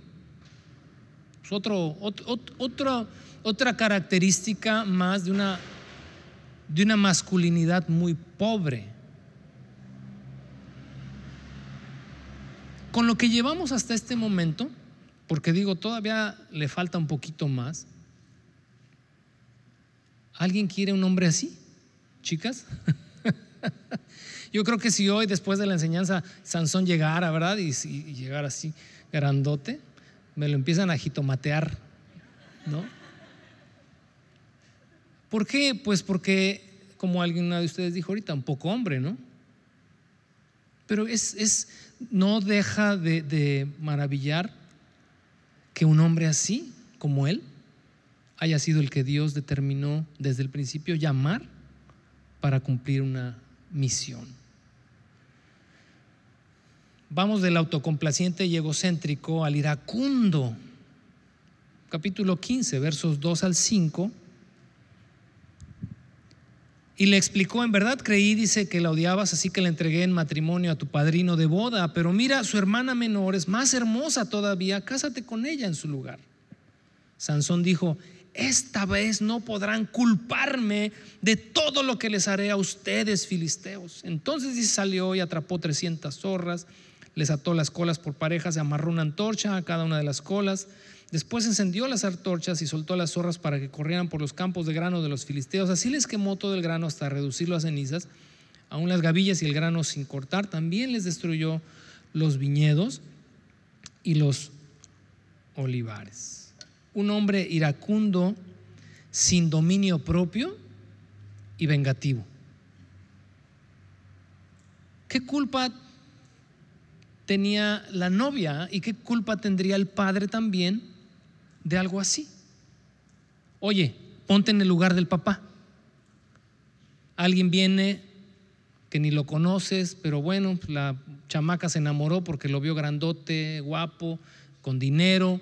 Speaker 1: pues, otro, otra característica más de una, de una masculinidad muy pobre. Con lo que llevamos hasta este momento, porque digo, todavía le falta un poquito más, ¿Alguien quiere un hombre así? Chicas. Yo creo que si hoy, después de la enseñanza, Sansón llegara, ¿verdad? Y, y llegara así, grandote, me lo empiezan a jitomatear, ¿no? ¿Por qué? Pues porque, como alguien de ustedes dijo ahorita, un poco hombre, ¿no? Pero es, es no deja de, de maravillar que un hombre así, como él, haya sido el que Dios determinó desde el principio llamar para cumplir una misión. Vamos del autocomplaciente y egocéntrico al iracundo. Capítulo 15, versos 2 al 5. Y le explicó, en verdad creí, dice, que la odiabas, así que la entregué en matrimonio a tu padrino de boda. Pero mira, su hermana menor es más hermosa todavía, cásate con ella en su lugar. Sansón dijo, esta vez no podrán culparme de todo lo que les haré a ustedes, filisteos. Entonces salió y atrapó 300 zorras, les ató las colas por parejas, amarró una antorcha a cada una de las colas. Después encendió las antorchas y soltó las zorras para que corrieran por los campos de grano de los filisteos. Así les quemó todo el grano hasta reducirlo a cenizas, aún las gavillas y el grano sin cortar. También les destruyó los viñedos y los olivares un hombre iracundo, sin dominio propio y vengativo. ¿Qué culpa tenía la novia y qué culpa tendría el padre también de algo así? Oye, ponte en el lugar del papá. Alguien viene que ni lo conoces, pero bueno, la chamaca se enamoró porque lo vio grandote, guapo, con dinero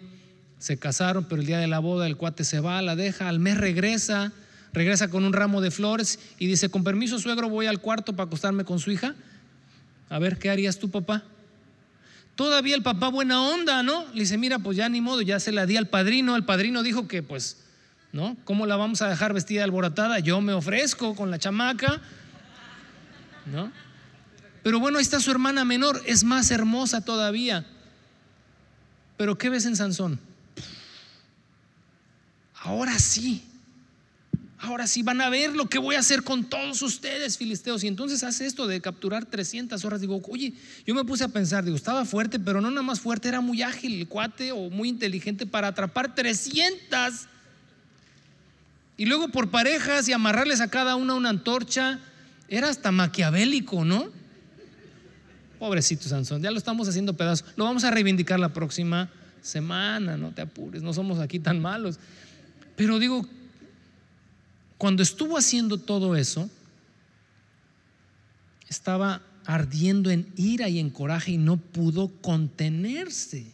Speaker 1: se casaron, pero el día de la boda el cuate se va, la deja, al mes regresa, regresa con un ramo de flores y dice, con permiso suegro voy al cuarto para acostarme con su hija. A ver, ¿qué harías tú, papá? Todavía el papá buena onda, ¿no? Le dice, mira, pues ya ni modo, ya se la di al padrino. El padrino dijo que, pues, ¿no? ¿Cómo la vamos a dejar vestida alborotada? Yo me ofrezco con la chamaca, ¿no? Pero bueno, ahí está su hermana menor, es más hermosa todavía. Pero ¿qué ves en Sansón? Ahora sí, ahora sí van a ver lo que voy a hacer con todos ustedes, filisteos. Y entonces hace esto de capturar 300 horas. Digo, oye, yo me puse a pensar, digo, estaba fuerte, pero no nada más fuerte, era muy ágil el cuate o muy inteligente para atrapar 300. Y luego por parejas y amarrarles a cada una una antorcha, era hasta maquiavélico, ¿no? Pobrecito Sansón, ya lo estamos haciendo pedazos. Lo vamos a reivindicar la próxima semana, no te apures, no somos aquí tan malos. Pero digo, cuando estuvo haciendo todo eso, estaba ardiendo en ira y en coraje y no pudo contenerse.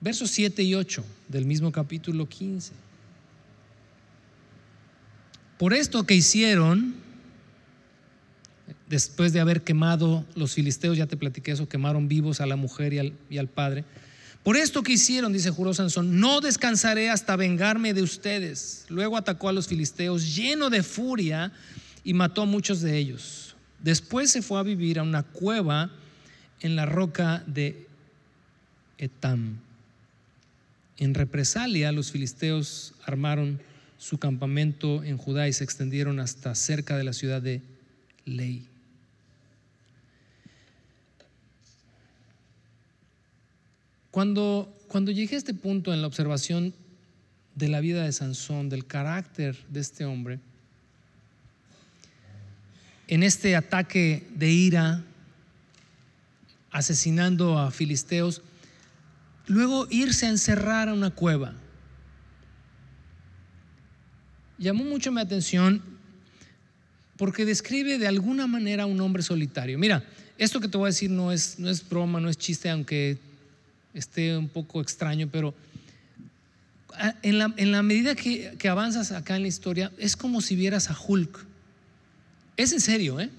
Speaker 1: Versos 7 y 8 del mismo capítulo 15. Por esto que hicieron, después de haber quemado los filisteos, ya te platiqué eso, quemaron vivos a la mujer y al, y al padre, por esto que hicieron, dice juró Sansón, no descansaré hasta vengarme de ustedes. Luego atacó a los filisteos lleno de furia y mató a muchos de ellos. Después se fue a vivir a una cueva en la roca de Etam. En represalia, los filisteos armaron su campamento en Judá y se extendieron hasta cerca de la ciudad de Ley. Cuando, cuando llegué a este punto en la observación de la vida de Sansón, del carácter de este hombre, en este ataque de ira, asesinando a filisteos, luego irse a encerrar a una cueva. Llamó mucho mi atención porque describe de alguna manera a un hombre solitario. Mira, esto que te voy a decir no es, no es broma, no es chiste, aunque esté un poco extraño, pero ah, en la, medida que, avanzas acá en la historia, es como si vieras a Hulk. Es en serio, ¿eh?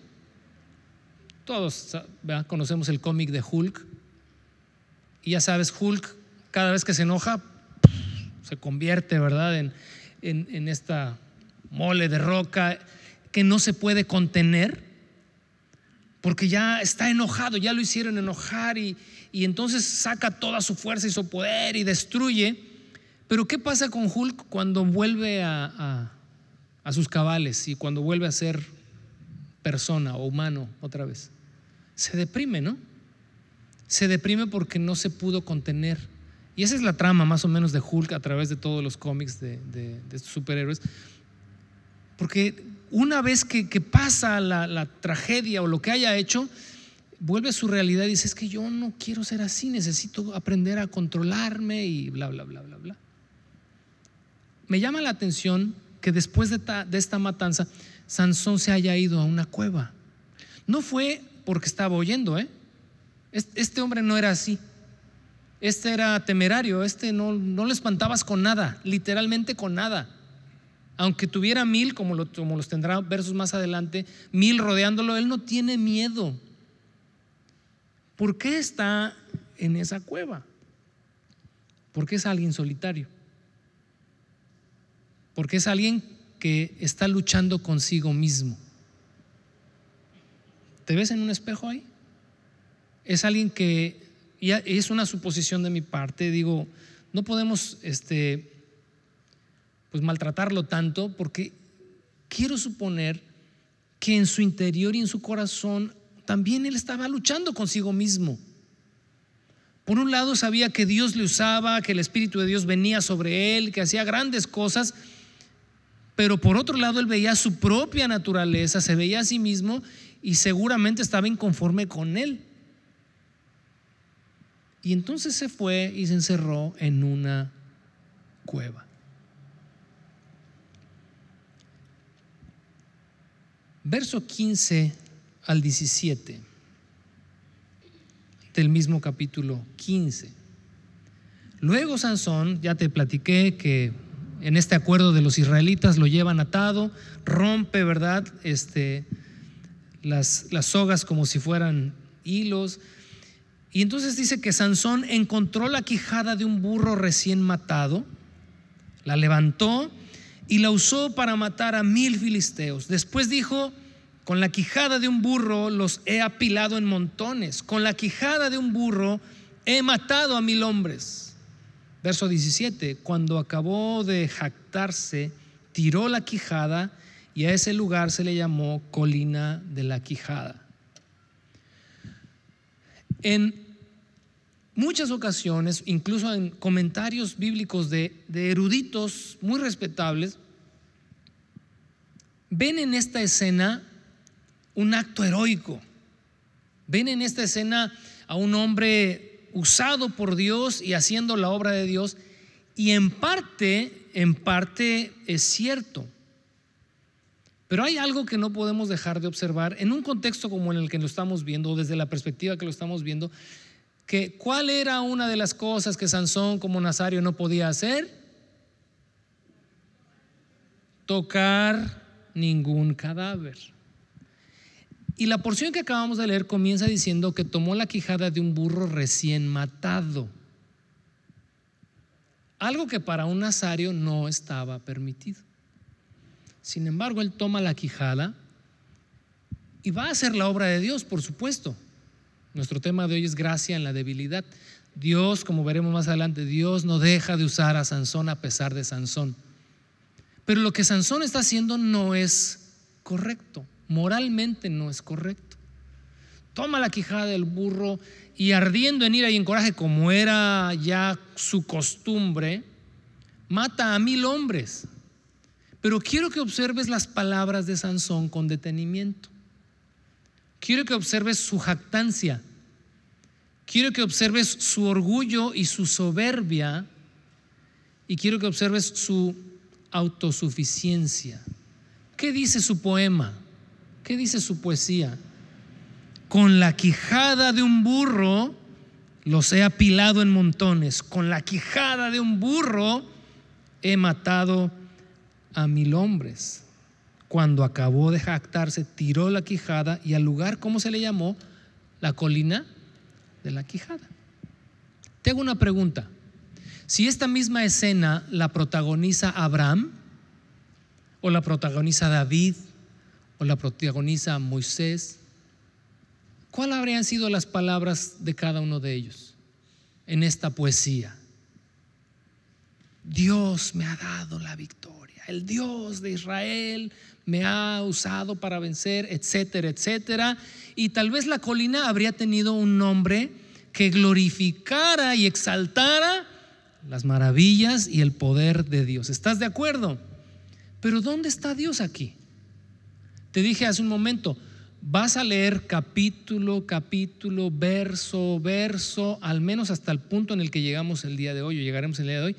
Speaker 1: Todos conocemos el cómic de Hulk. Y ya sabes, Hulk, cada vez que se enoja, se convierte, ¿verdad? En, en esta mole de roca que no se puede contener, porque ya está enojado, ya lo hicieron enojar y, y entonces saca toda su fuerza y su poder y destruye. Pero ¿qué pasa con Hulk cuando vuelve a, sus cabales y cuando vuelve a ser persona o humano otra vez? Se deprime, ¿no? Se deprime porque no se pudo contener. Y esa es la trama más o menos de Hulk a través de todos los cómics de, estos superhéroes. Porque una vez que, pasa la, tragedia o lo que haya hecho, vuelve a su realidad y dice, es que yo no quiero ser así, necesito aprender a controlarme y bla, bla, bla, bla, bla. Me llama la atención que después de, de esta matanza, Sansón se haya ido a una cueva. No fue porque estaba oyendo, ¿eh? Este hombre no era así. Este era temerario, este no, no le espantabas con nada, literalmente con nada. Aunque tuviera mil, como, lo, como los tendrá versos más adelante, mil rodeándolo, él no tiene miedo. ¿Por qué está en esa cueva? Porque es alguien solitario. Porque es alguien que está luchando consigo mismo. ¿Te ves en un espejo ahí? Es alguien que, y es una suposición de mi parte, digo, no podemos este, pues maltratarlo tanto porque quiero suponer que en su interior y en su corazón también él estaba luchando consigo mismo. Por un lado sabía que Dios le usaba, que el Espíritu de Dios venía sobre él, que hacía grandes cosas, pero por otro lado él veía su propia naturaleza, se veía a sí mismo y seguramente estaba inconforme con él. Y entonces se fue y se encerró en una cueva. Verso 15 al 17 del mismo capítulo 15. Luego Sansón, ya te platiqué que en este acuerdo de los israelitas lo llevan atado, rompe, ¿verdad? Este, las, las sogas como si fueran hilos. Y entonces dice que Sansón encontró la quijada de un burro recién matado, la levantó y la usó para matar a mil filisteos. Después dijo, con la quijada de un burro los he apilado en montones. Con la quijada de un burro he matado a mil hombres. Verso 17. Cuando acabó de jactarse, tiró la quijada y a ese lugar se le llamó colina de la quijada. En muchas ocasiones, incluso en comentarios bíblicos de, de eruditos muy respetables, ven en esta escena un acto heroico. Ven en esta escena a un hombre usado por Dios y haciendo la obra de Dios. Y en parte, en parte es cierto. Pero hay algo que no podemos dejar de observar en un contexto como en el que lo estamos viendo, desde la perspectiva que lo estamos viendo, que cuál era una de las cosas que Sansón como Nazario no podía hacer? Tocar ningún cadáver. Y la porción que acabamos de leer comienza diciendo que tomó la quijada de un burro recién matado. Algo que para un nazario no estaba permitido. Sin embargo, él toma la quijada y va a hacer la obra de Dios, por supuesto. Nuestro tema de hoy es gracia en la debilidad. Dios, como veremos más adelante, Dios no deja de usar a Sansón a pesar de Sansón. Pero lo que Sansón está haciendo no es correcto moralmente no es correcto. Toma la quijada del burro y ardiendo en ira y en coraje, como era ya su costumbre, mata a mil hombres. Pero quiero que observes las palabras de Sansón con detenimiento. Quiero que observes su jactancia. Quiero que observes su orgullo y su soberbia. Y quiero que observes su autosuficiencia. ¿Qué dice su poema? ¿Qué dice su poesía? Con la quijada de un burro los he apilado en montones. Con la quijada de un burro he matado a mil hombres. Cuando acabó de jactarse, tiró la quijada y al lugar, ¿cómo se le llamó? La colina de la quijada. Te hago una pregunta. Si esta misma escena la protagoniza Abraham o la protagoniza David o la protagoniza Moisés, ¿cuáles habrían sido las palabras de cada uno de ellos en esta poesía? Dios me ha dado la victoria, el Dios de Israel me ha usado para vencer, etcétera, etcétera. Y tal vez la colina habría tenido un nombre que glorificara y exaltara las maravillas y el poder de Dios. ¿Estás de acuerdo? Pero ¿dónde está Dios aquí? Te dije hace un momento, vas a leer capítulo, capítulo, verso, verso, al menos hasta el punto en el que llegamos el día de hoy o llegaremos el día de hoy,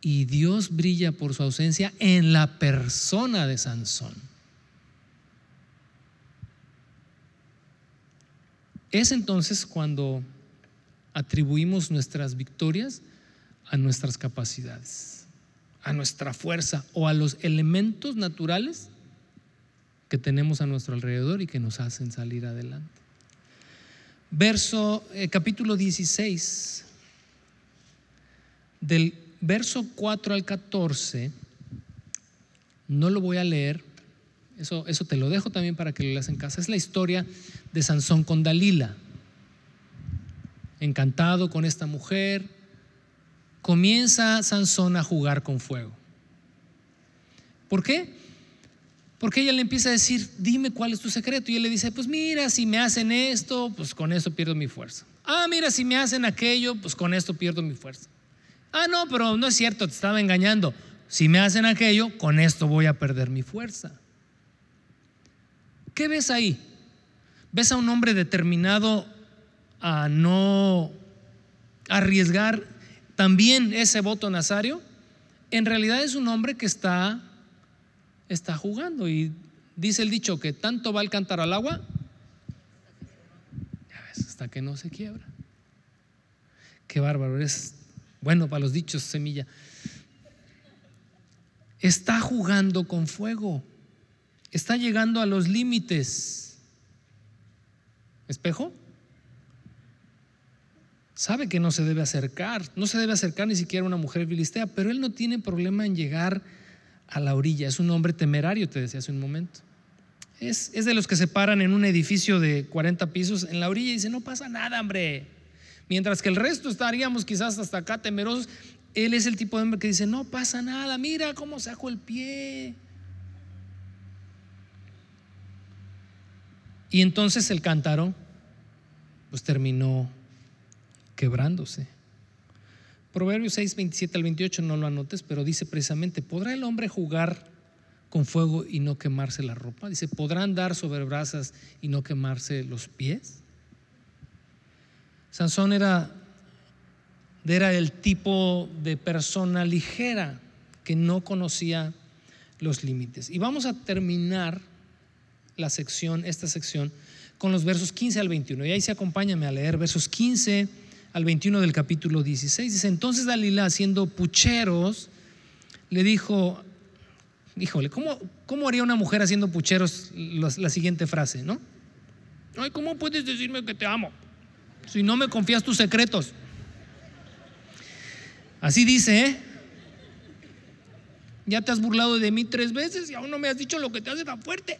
Speaker 1: Y Dios brilla por su ausencia en la persona de Sansón. Es entonces cuando atribuimos nuestras victorias a nuestras capacidades, a nuestra fuerza o a los elementos naturales que tenemos a nuestro alrededor y que nos hacen salir adelante. Verso eh, capítulo 16 del verso 4 al 14 no lo voy a leer, eso, eso te lo dejo también para que lo leas en casa. Es la historia de Sansón con Dalila. Encantado con esta mujer, comienza Sansón a jugar con fuego. ¿Por qué? Porque ella le empieza a decir, dime cuál es tu secreto. Y él le dice, pues mira, si me hacen esto, pues con esto pierdo mi fuerza. Ah, mira, si me hacen aquello, pues con esto pierdo mi fuerza. Ah, no, pero no es cierto, te estaba engañando. Si me hacen aquello, con esto voy a perder mi fuerza. ¿Qué ves ahí? ¿Ves a un hombre determinado a no arriesgar también ese voto nazario? En realidad es un hombre que está está jugando. Y dice el dicho que tanto va el cantar al agua, ya ves, hasta que no se quiebra. Qué bárbaro, es bueno para los dichos, semilla. Está jugando con fuego, está llegando a los límites. ¿Espejo? Sabe que no se debe acercar, no se debe acercar ni siquiera a una mujer filistea, pero él no tiene problema en llegar a la orilla. Es un hombre temerario, te decía hace un momento. Es, es, de los que se paran en un edificio de 40 pisos en la orilla y dice, no pasa nada, hombre. Mientras que el resto estaríamos quizás hasta acá temerosos, él es el tipo de hombre que dice, no pasa nada, mira cómo saco el pie. Y entonces el cántaro pues terminó quebrándose. Proverbios 6, 27 al 28 no lo anotes, pero dice precisamente, ¿podrá el hombre jugar con fuego y no quemarse la ropa? Dice, ¿podrá andar sobre brasas y no quemarse los pies? Sansón era, era el tipo de persona ligera que no conocía los límites. Y vamos a terminar la sección, esta sección, con los versos 15 al 21. Y ahí se acompáñame a leer versos 15 al 21 del capítulo 16. Dice, entonces Dalila, haciendo pucheros, le dijo, híjole, ¿cómo, cómo haría una mujer haciendo pucheros la, siguiente frase, no? Ay, ¿cómo puedes decirme que te amo si no me confías tus secretos? Así dice, ¿eh? Ya te has burlado de mí tres veces y aún no me has dicho lo que te hace tan fuerte.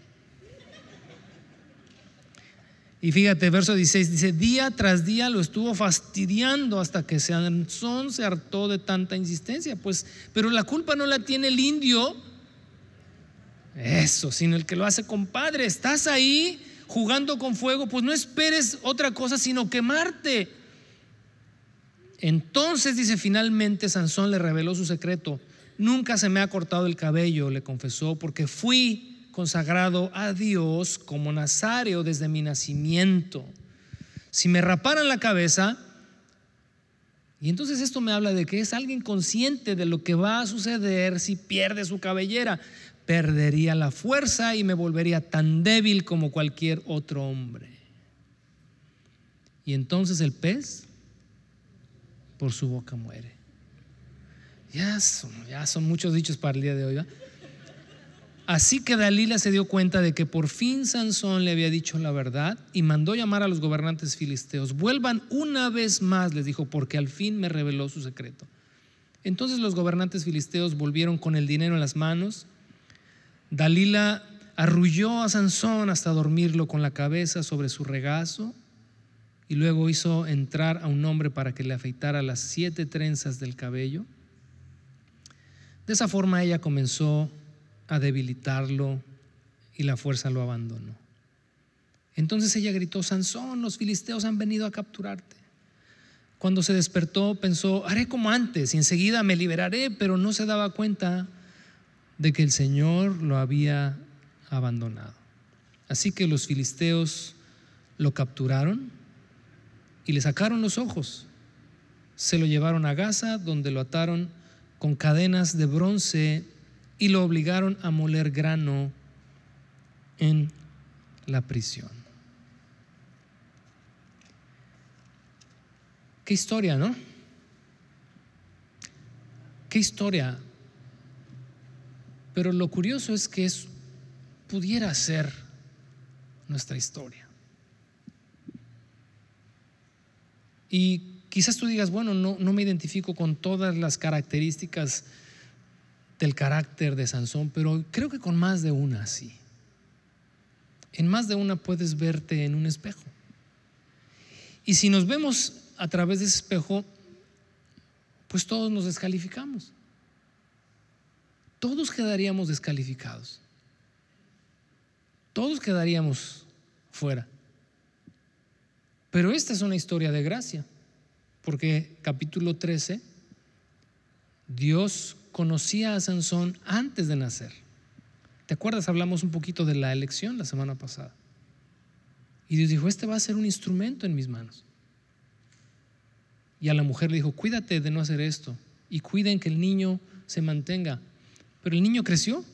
Speaker 1: Y fíjate, verso 16 dice, día tras día lo estuvo fastidiando hasta que Sansón se hartó de tanta insistencia. Pues, pero la culpa no la tiene el indio, eso, sino el que lo hace compadre. Estás ahí jugando con fuego, pues no esperes otra cosa sino quemarte. Entonces dice, finalmente Sansón le reveló su secreto. Nunca se me ha cortado el cabello, le confesó, porque fui consagrado a Dios como nazareo desde mi nacimiento. Si me raparan la cabeza, y entonces esto me habla de que es alguien consciente de lo que va a suceder si pierde su cabellera. Perdería la fuerza y me volvería tan débil como cualquier otro hombre. Y entonces el pez por su boca muere. Ya son, ya son muchos dichos para el día de hoy. Así que Dalila se dio cuenta de que por fin Sansón le había dicho la verdad y mandó llamar a los gobernantes filisteos. Vuelvan una vez más, les dijo, porque al fin me reveló su secreto. Entonces los gobernantes filisteos volvieron con el dinero en las manos. Dalila arrulló a Sansón hasta dormirlo con la cabeza sobre su regazo y luego hizo entrar a un hombre para que le afeitara las siete trenzas del cabello. De esa forma ella comenzó a debilitarlo y la fuerza lo abandonó. Entonces ella gritó, Sansón, los filisteos han venido a capturarte. Cuando se despertó pensó, haré como antes y enseguida me liberaré, pero no se daba cuenta de que el Señor lo había abandonado. Así que los filisteos lo capturaron y le sacaron los ojos. Se lo llevaron a Gaza, donde lo ataron con cadenas de bronce y lo obligaron a moler grano en la prisión. Qué historia, ¿no? Qué historia. Pero lo curioso es que pudiera ser nuestra historia. Y quizás tú digas, bueno, no, no me identifico con todas las características del carácter de Sansón, pero creo que con más de una sí. En más de una puedes verte en un espejo. Y si nos vemos a través de ese espejo, pues todos nos descalificamos. Todos quedaríamos descalificados. Todos quedaríamos fuera. Pero esta es una historia de gracia, porque capítulo 13, Dios conocía a Sansón antes de nacer. ¿Te acuerdas? Hablamos un poquito de la elección la semana pasada. Y Dios dijo, este va a ser un instrumento en mis manos. Y a la mujer le dijo, cuídate de no hacer esto y cuiden que el niño se mantenga. Pero el niño creció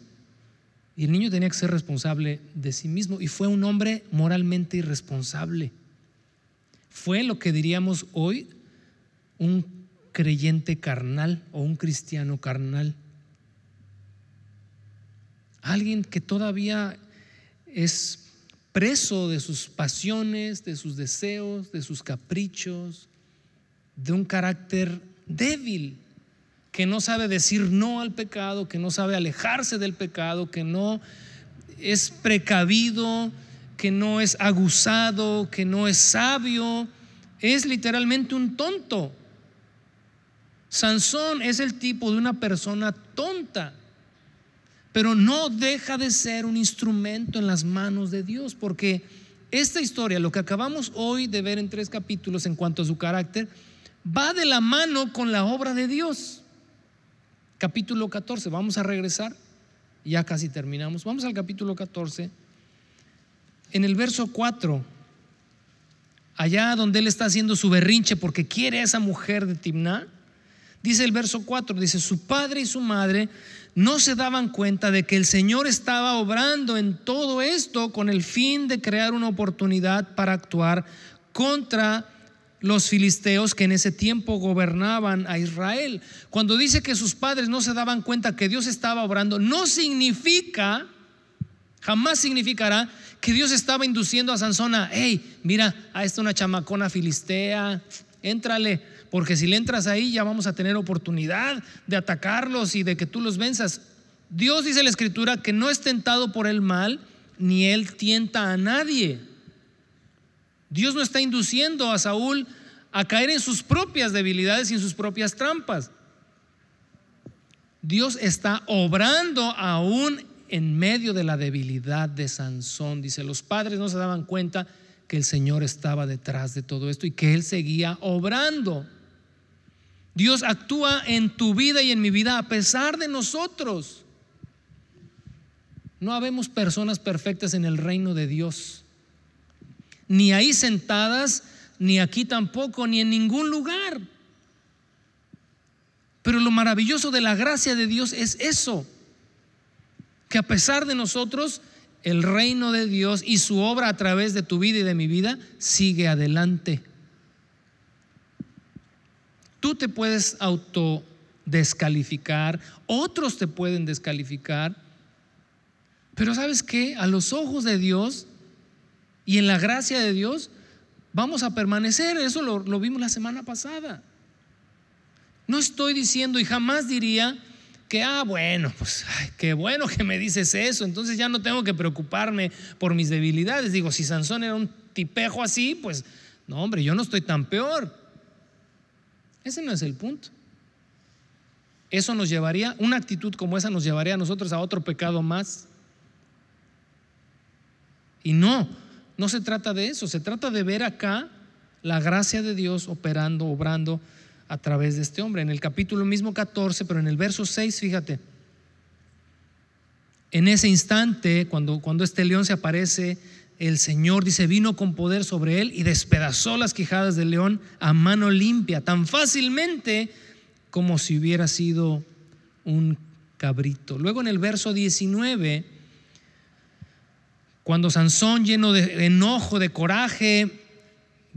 Speaker 1: y el niño tenía que ser responsable de sí mismo y fue un hombre moralmente irresponsable. Fue lo que diríamos hoy un creyente carnal o un cristiano carnal. Alguien que todavía es preso de sus pasiones, de sus deseos, de sus caprichos, de un carácter débil, que no sabe decir no al pecado, que no sabe alejarse del pecado, que no es precavido, que no es aguzado, que no es sabio, es literalmente un tonto. Sansón es el tipo de una persona tonta, pero no deja de ser un instrumento en las manos de Dios, porque esta historia, lo que acabamos hoy de ver en tres capítulos en cuanto a su carácter, va de la mano con la obra de Dios. Capítulo 14, vamos a regresar, ya casi terminamos, vamos al capítulo 14. En el verso 4, allá donde él está haciendo su berrinche porque quiere a esa mujer de Timná, Dice el verso 4, dice, su padre y su madre no se daban cuenta de que el Señor estaba obrando en todo esto con el fin de crear una oportunidad para actuar contra los filisteos que en ese tiempo gobernaban a Israel. Cuando dice que sus padres no se daban cuenta que Dios estaba obrando, no significa, jamás significará que Dios estaba induciendo a Sansón hey, mira, a esta una chamacona filistea, éntrale porque si le entras ahí ya vamos a tener oportunidad de atacarlos y de que tú los venzas. Dios dice en la escritura que no es tentado por el mal, ni él tienta a nadie. Dios no está induciendo a Saúl a caer en sus propias debilidades y en sus propias trampas. Dios está obrando aún en medio de la debilidad de Sansón. Dice, los padres no se daban cuenta que el Señor estaba detrás de todo esto y que Él seguía obrando. Dios actúa en tu vida y en mi vida a pesar de nosotros. No habemos personas perfectas en el reino de Dios. Ni ahí sentadas, ni aquí tampoco, ni en ningún lugar. Pero lo maravilloso de la gracia de Dios es eso, que a pesar de nosotros, el reino de Dios y su obra a través de tu vida y de mi vida sigue adelante. Tú te puedes autodescalificar, otros te pueden descalificar, pero ¿sabes qué? A los ojos de Dios y en la gracia de Dios vamos a permanecer. Eso lo, vimos la semana pasada. No estoy diciendo y jamás diría que, ah, bueno, pues qué bueno que me dices eso, entonces ya no tengo que preocuparme por mis debilidades. Digo, si Sansón era un tipejo así, pues no, hombre, yo no estoy tan peor. Ese no es el punto. Eso nos llevaría, una actitud como esa nos llevaría a nosotros a otro pecado más. Y no, no se trata de eso, se trata de ver acá la gracia de Dios operando, obrando a través de este hombre. En el capítulo mismo 14, pero en el verso 6, fíjate, en ese instante, cuando, cuando este león se aparece el Señor dice, vino con poder sobre él y despedazó las quijadas del león a mano limpia, tan fácilmente como si hubiera sido un cabrito. Luego en el verso 19, cuando Sansón lleno de enojo, de coraje,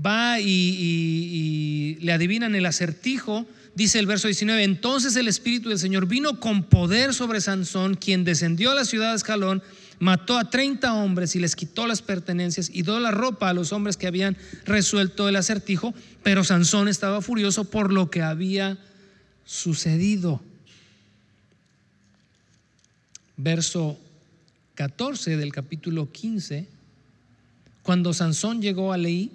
Speaker 1: va y, le adivinan el acertijo, dice el verso 19, entonces el Espíritu del Señor vino con poder sobre Sansón, quien descendió a la ciudad de Escalón, mató a 30 hombres y les quitó las pertenencias y dio la ropa a los hombres que habían resuelto el acertijo, pero Sansón estaba furioso por lo que había sucedido. Verso 14 del capítulo 15, cuando Sansón llegó a Leí,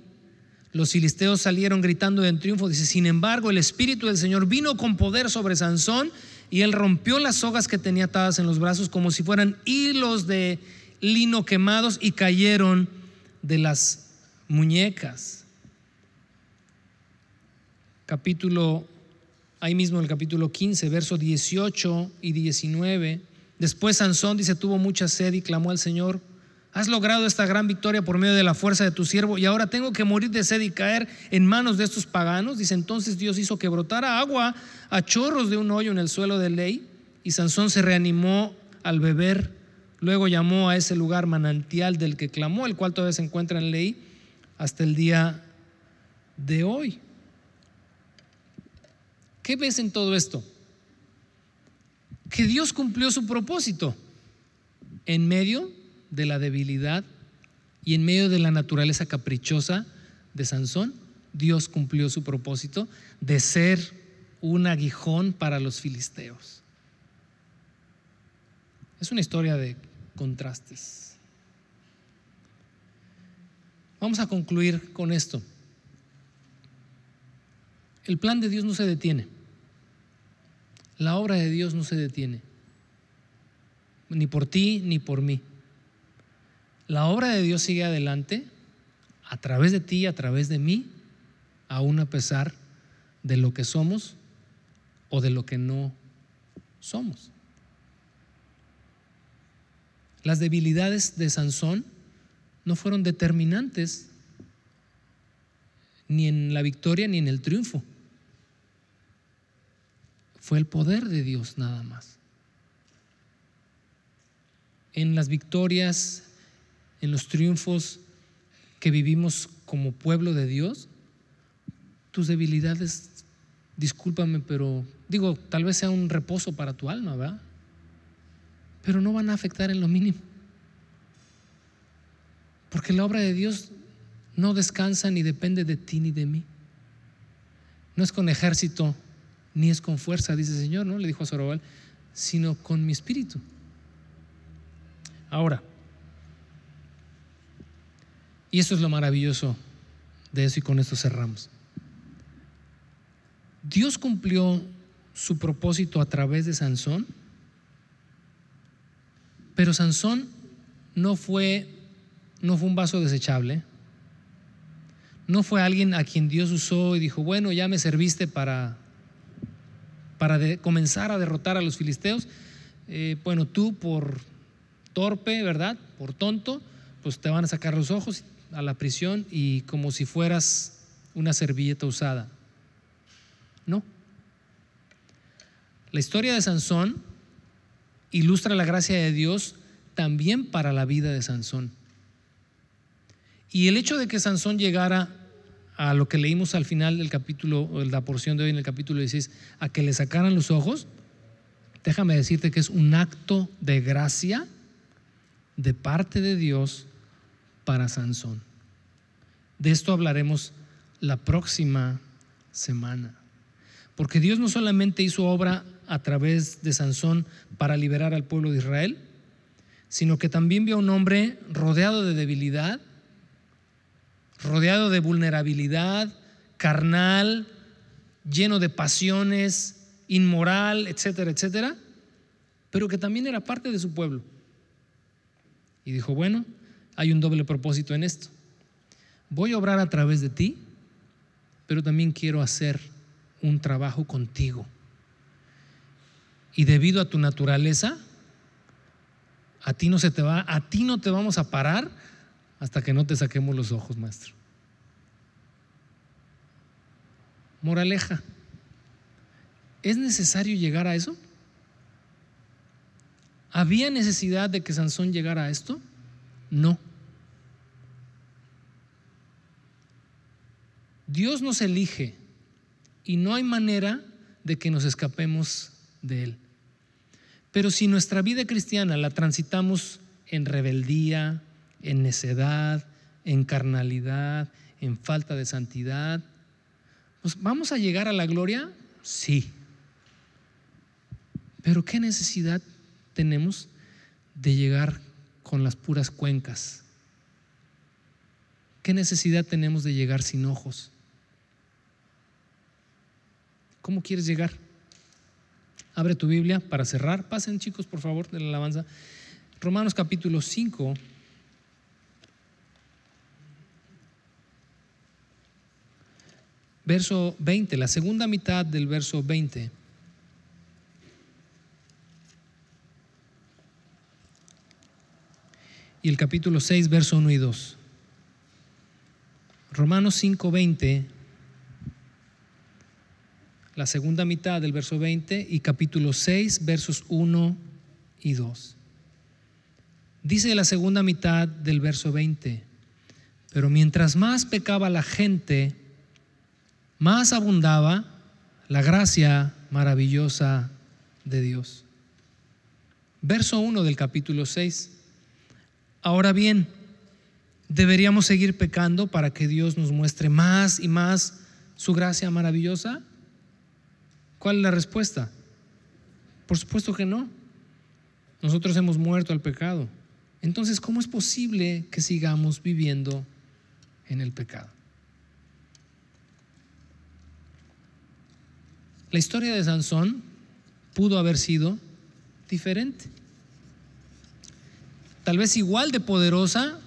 Speaker 1: los filisteos salieron gritando en triunfo. Dice, sin embargo, el Espíritu del Señor vino con poder sobre Sansón y él rompió las sogas que tenía atadas en los brazos como si fueran hilos de lino quemados y cayeron de las muñecas. Capítulo, ahí mismo el capítulo 15, versos 18 y 19. Después Sansón dice, tuvo mucha sed y clamó al Señor Has logrado esta gran victoria por medio de la fuerza de tu siervo y ahora tengo que morir de sed y caer en manos de estos paganos. Dice entonces Dios hizo que brotara agua a chorros de un hoyo en el suelo de ley y Sansón se reanimó al beber. Luego llamó a ese lugar manantial del que clamó, el cual todavía se encuentra en ley hasta el día de hoy. ¿Qué ves en todo esto? Que Dios cumplió su propósito en medio de la debilidad y en medio de la naturaleza caprichosa de Sansón, Dios cumplió su propósito de ser un aguijón para los filisteos. Es una historia de contrastes. Vamos a concluir con esto. El plan de Dios no se detiene. La obra de Dios no se detiene. Ni por ti ni por mí. La obra de Dios sigue adelante a través de ti, a través de mí, aún a pesar de lo que somos o de lo que no somos. Las debilidades de Sansón no fueron determinantes ni en la victoria ni en el triunfo. Fue el poder de Dios nada más. En las victorias en los triunfos que vivimos como pueblo de Dios, tus debilidades, discúlpame, pero digo, tal vez sea un reposo para tu alma, ¿verdad? Pero no van a afectar en lo mínimo. Porque la obra de Dios no descansa ni depende de ti ni de mí. No es con ejército ni es con fuerza, dice el Señor, ¿no? Le dijo a Zorobabel, sino con mi espíritu. Ahora, y eso es lo maravilloso de eso y con esto cerramos. Dios cumplió su propósito a través de Sansón, pero Sansón no fue, no fue un vaso desechable, no fue alguien a quien Dios usó y dijo, bueno, ya me serviste para, para comenzar a derrotar a los filisteos. Eh, bueno, tú por torpe, ¿verdad? Por tonto, pues te van a sacar los ojos a la prisión y como si fueras una servilleta usada. No. La historia de Sansón ilustra la gracia de Dios también para la vida de Sansón. Y el hecho de que Sansón llegara a lo que leímos al final del capítulo, la porción de hoy en el capítulo 16, a que le sacaran los ojos, déjame decirte que es un acto de gracia de parte de Dios para Sansón. De esto hablaremos la próxima semana. Porque Dios no solamente hizo obra a través de Sansón para liberar al pueblo de Israel, sino que también vio a un hombre rodeado de debilidad, rodeado de vulnerabilidad, carnal, lleno de pasiones, inmoral, etcétera, etcétera, pero que también era parte de su pueblo. Y dijo, bueno, hay un doble propósito en esto. Voy a obrar a través de ti, pero también quiero hacer un trabajo contigo. Y debido a tu naturaleza, a ti no se te va, a ti no te vamos a parar hasta que no te saquemos los ojos, maestro. Moraleja, ¿es necesario llegar a eso? ¿Había necesidad de que Sansón llegara a esto? No. Dios nos elige y no hay manera de que nos escapemos de Él. Pero si nuestra vida cristiana la transitamos en rebeldía, en necedad, en carnalidad, en falta de santidad, pues vamos a llegar a la gloria, sí. Pero ¿qué necesidad tenemos de llegar con las puras cuencas? ¿Qué necesidad tenemos de llegar sin ojos? ¿Cómo quieres llegar? Abre tu Biblia para cerrar. Pasen chicos, por favor, de la alabanza. Romanos capítulo 5. Verso 20, la segunda mitad del verso 20. Y el capítulo 6, verso 1 y 2. Romanos 5, 20 la segunda mitad del verso 20 y capítulo 6, versos 1 y 2. Dice la segunda mitad del verso 20, pero mientras más pecaba la gente, más abundaba la gracia maravillosa de Dios. Verso 1 del capítulo 6. Ahora bien, ¿deberíamos seguir pecando para que Dios nos muestre más y más su gracia maravillosa? ¿Cuál es la respuesta? Por supuesto que no. Nosotros hemos muerto al pecado. Entonces, ¿cómo es posible que sigamos viviendo en el pecado? La historia de Sansón pudo haber sido diferente. Tal vez igual de poderosa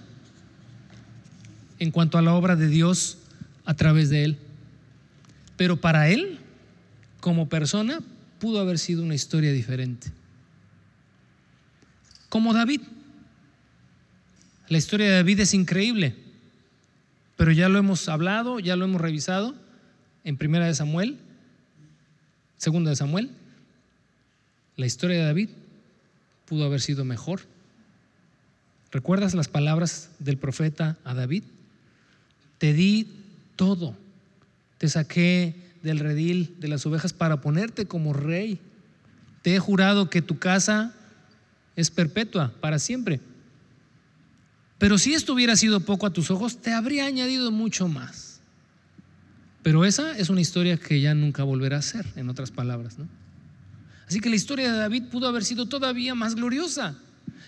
Speaker 1: en cuanto a la obra de Dios a través de él. Pero para él como persona pudo haber sido una historia diferente. Como David. La historia de David es increíble, pero ya lo hemos hablado, ya lo hemos revisado en Primera de Samuel, Segunda de Samuel. La historia de David pudo haber sido mejor. ¿Recuerdas las palabras del profeta a David? Te di todo, te saqué del redil de las ovejas para ponerte como rey. Te he jurado que tu casa es perpetua, para siempre. Pero si esto hubiera sido poco a tus ojos, te habría añadido mucho más. Pero esa es una historia que ya nunca volverá a ser, en otras palabras. ¿no? Así que la historia de David pudo haber sido todavía más gloriosa.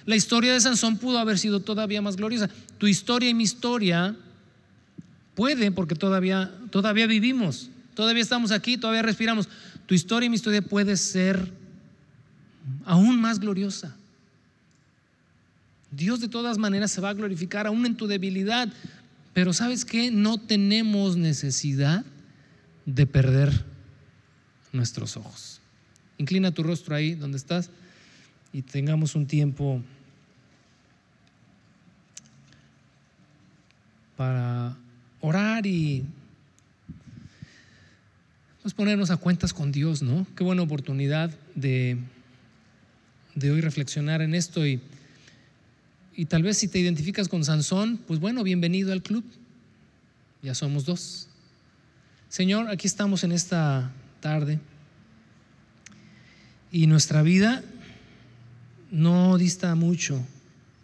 Speaker 1: La historia de Sansón pudo haber sido todavía más gloriosa. Tu historia y mi historia puede, porque todavía, todavía vivimos. Todavía estamos aquí, todavía respiramos. Tu historia y mi historia puede ser aún más gloriosa. Dios de todas maneras se va a glorificar aún en tu debilidad. Pero sabes que no tenemos necesidad de perder nuestros ojos. Inclina tu rostro ahí donde estás y tengamos un tiempo para orar y pues ponernos a cuentas con Dios, ¿no? Qué buena oportunidad de, de hoy reflexionar en esto y, y tal vez si te identificas con Sansón, pues bueno, bienvenido al club. Ya somos dos. Señor, aquí estamos en esta tarde y nuestra vida no dista mucho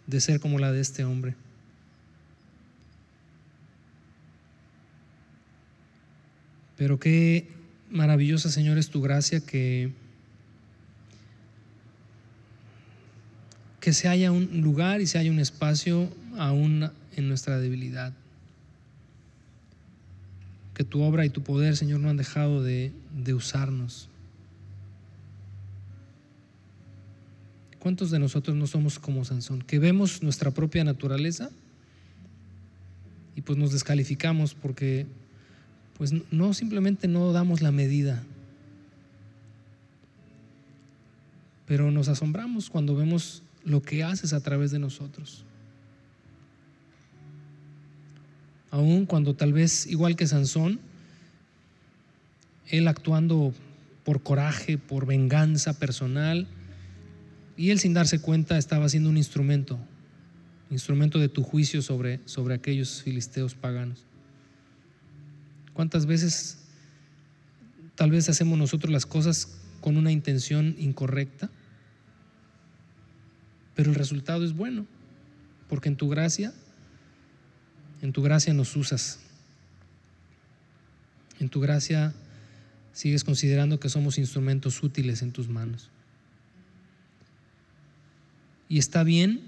Speaker 1: de ser como la de este hombre. Pero qué maravillosa, Señor, es tu gracia que, que se haya un lugar y se haya un espacio aún en nuestra debilidad. Que tu obra y tu poder, Señor, no han dejado de, de usarnos. ¿Cuántos de nosotros no somos como Sansón? Que vemos nuestra propia naturaleza y pues nos descalificamos porque pues no simplemente no damos la medida, pero nos asombramos cuando vemos lo que haces a través de nosotros. Aún cuando tal vez, igual que Sansón, él actuando por coraje, por venganza personal, Y él sin darse cuenta estaba siendo un instrumento, instrumento de tu juicio sobre, sobre aquellos filisteos paganos. ¿Cuántas veces tal vez hacemos nosotros las cosas con una intención incorrecta? Pero el resultado es bueno, porque en tu gracia, en tu gracia nos usas. En tu gracia sigues considerando que somos instrumentos útiles en tus manos. Y está bien,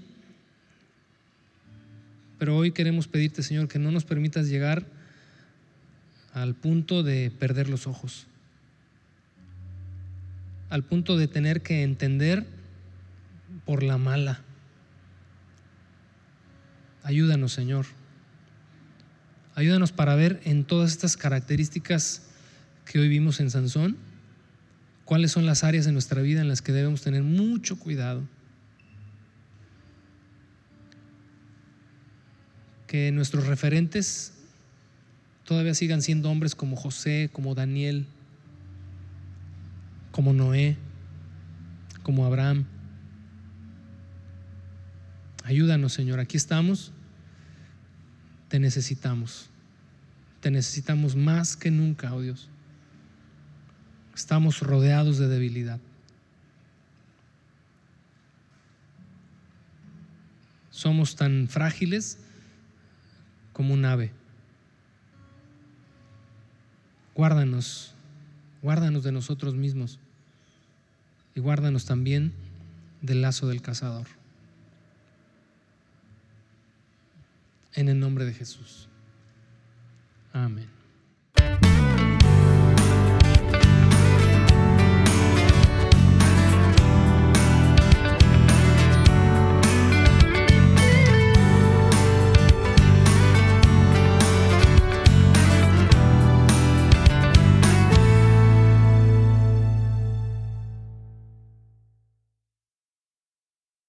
Speaker 1: pero hoy queremos pedirte, Señor, que no nos permitas llegar al punto de perder los ojos, al punto de tener que entender por la mala. Ayúdanos, Señor. Ayúdanos para ver en todas estas características que hoy vimos en Sansón, cuáles son las áreas de nuestra vida en las que debemos tener mucho cuidado. Que nuestros referentes todavía sigan siendo hombres como José, como Daniel, como Noé, como Abraham. Ayúdanos, Señor, aquí estamos. Te necesitamos. Te necesitamos más que nunca, oh Dios. Estamos rodeados de debilidad. Somos tan frágiles como un ave. Guárdanos, guárdanos de nosotros mismos y guárdanos también del lazo del cazador. En el nombre de Jesús. Amén.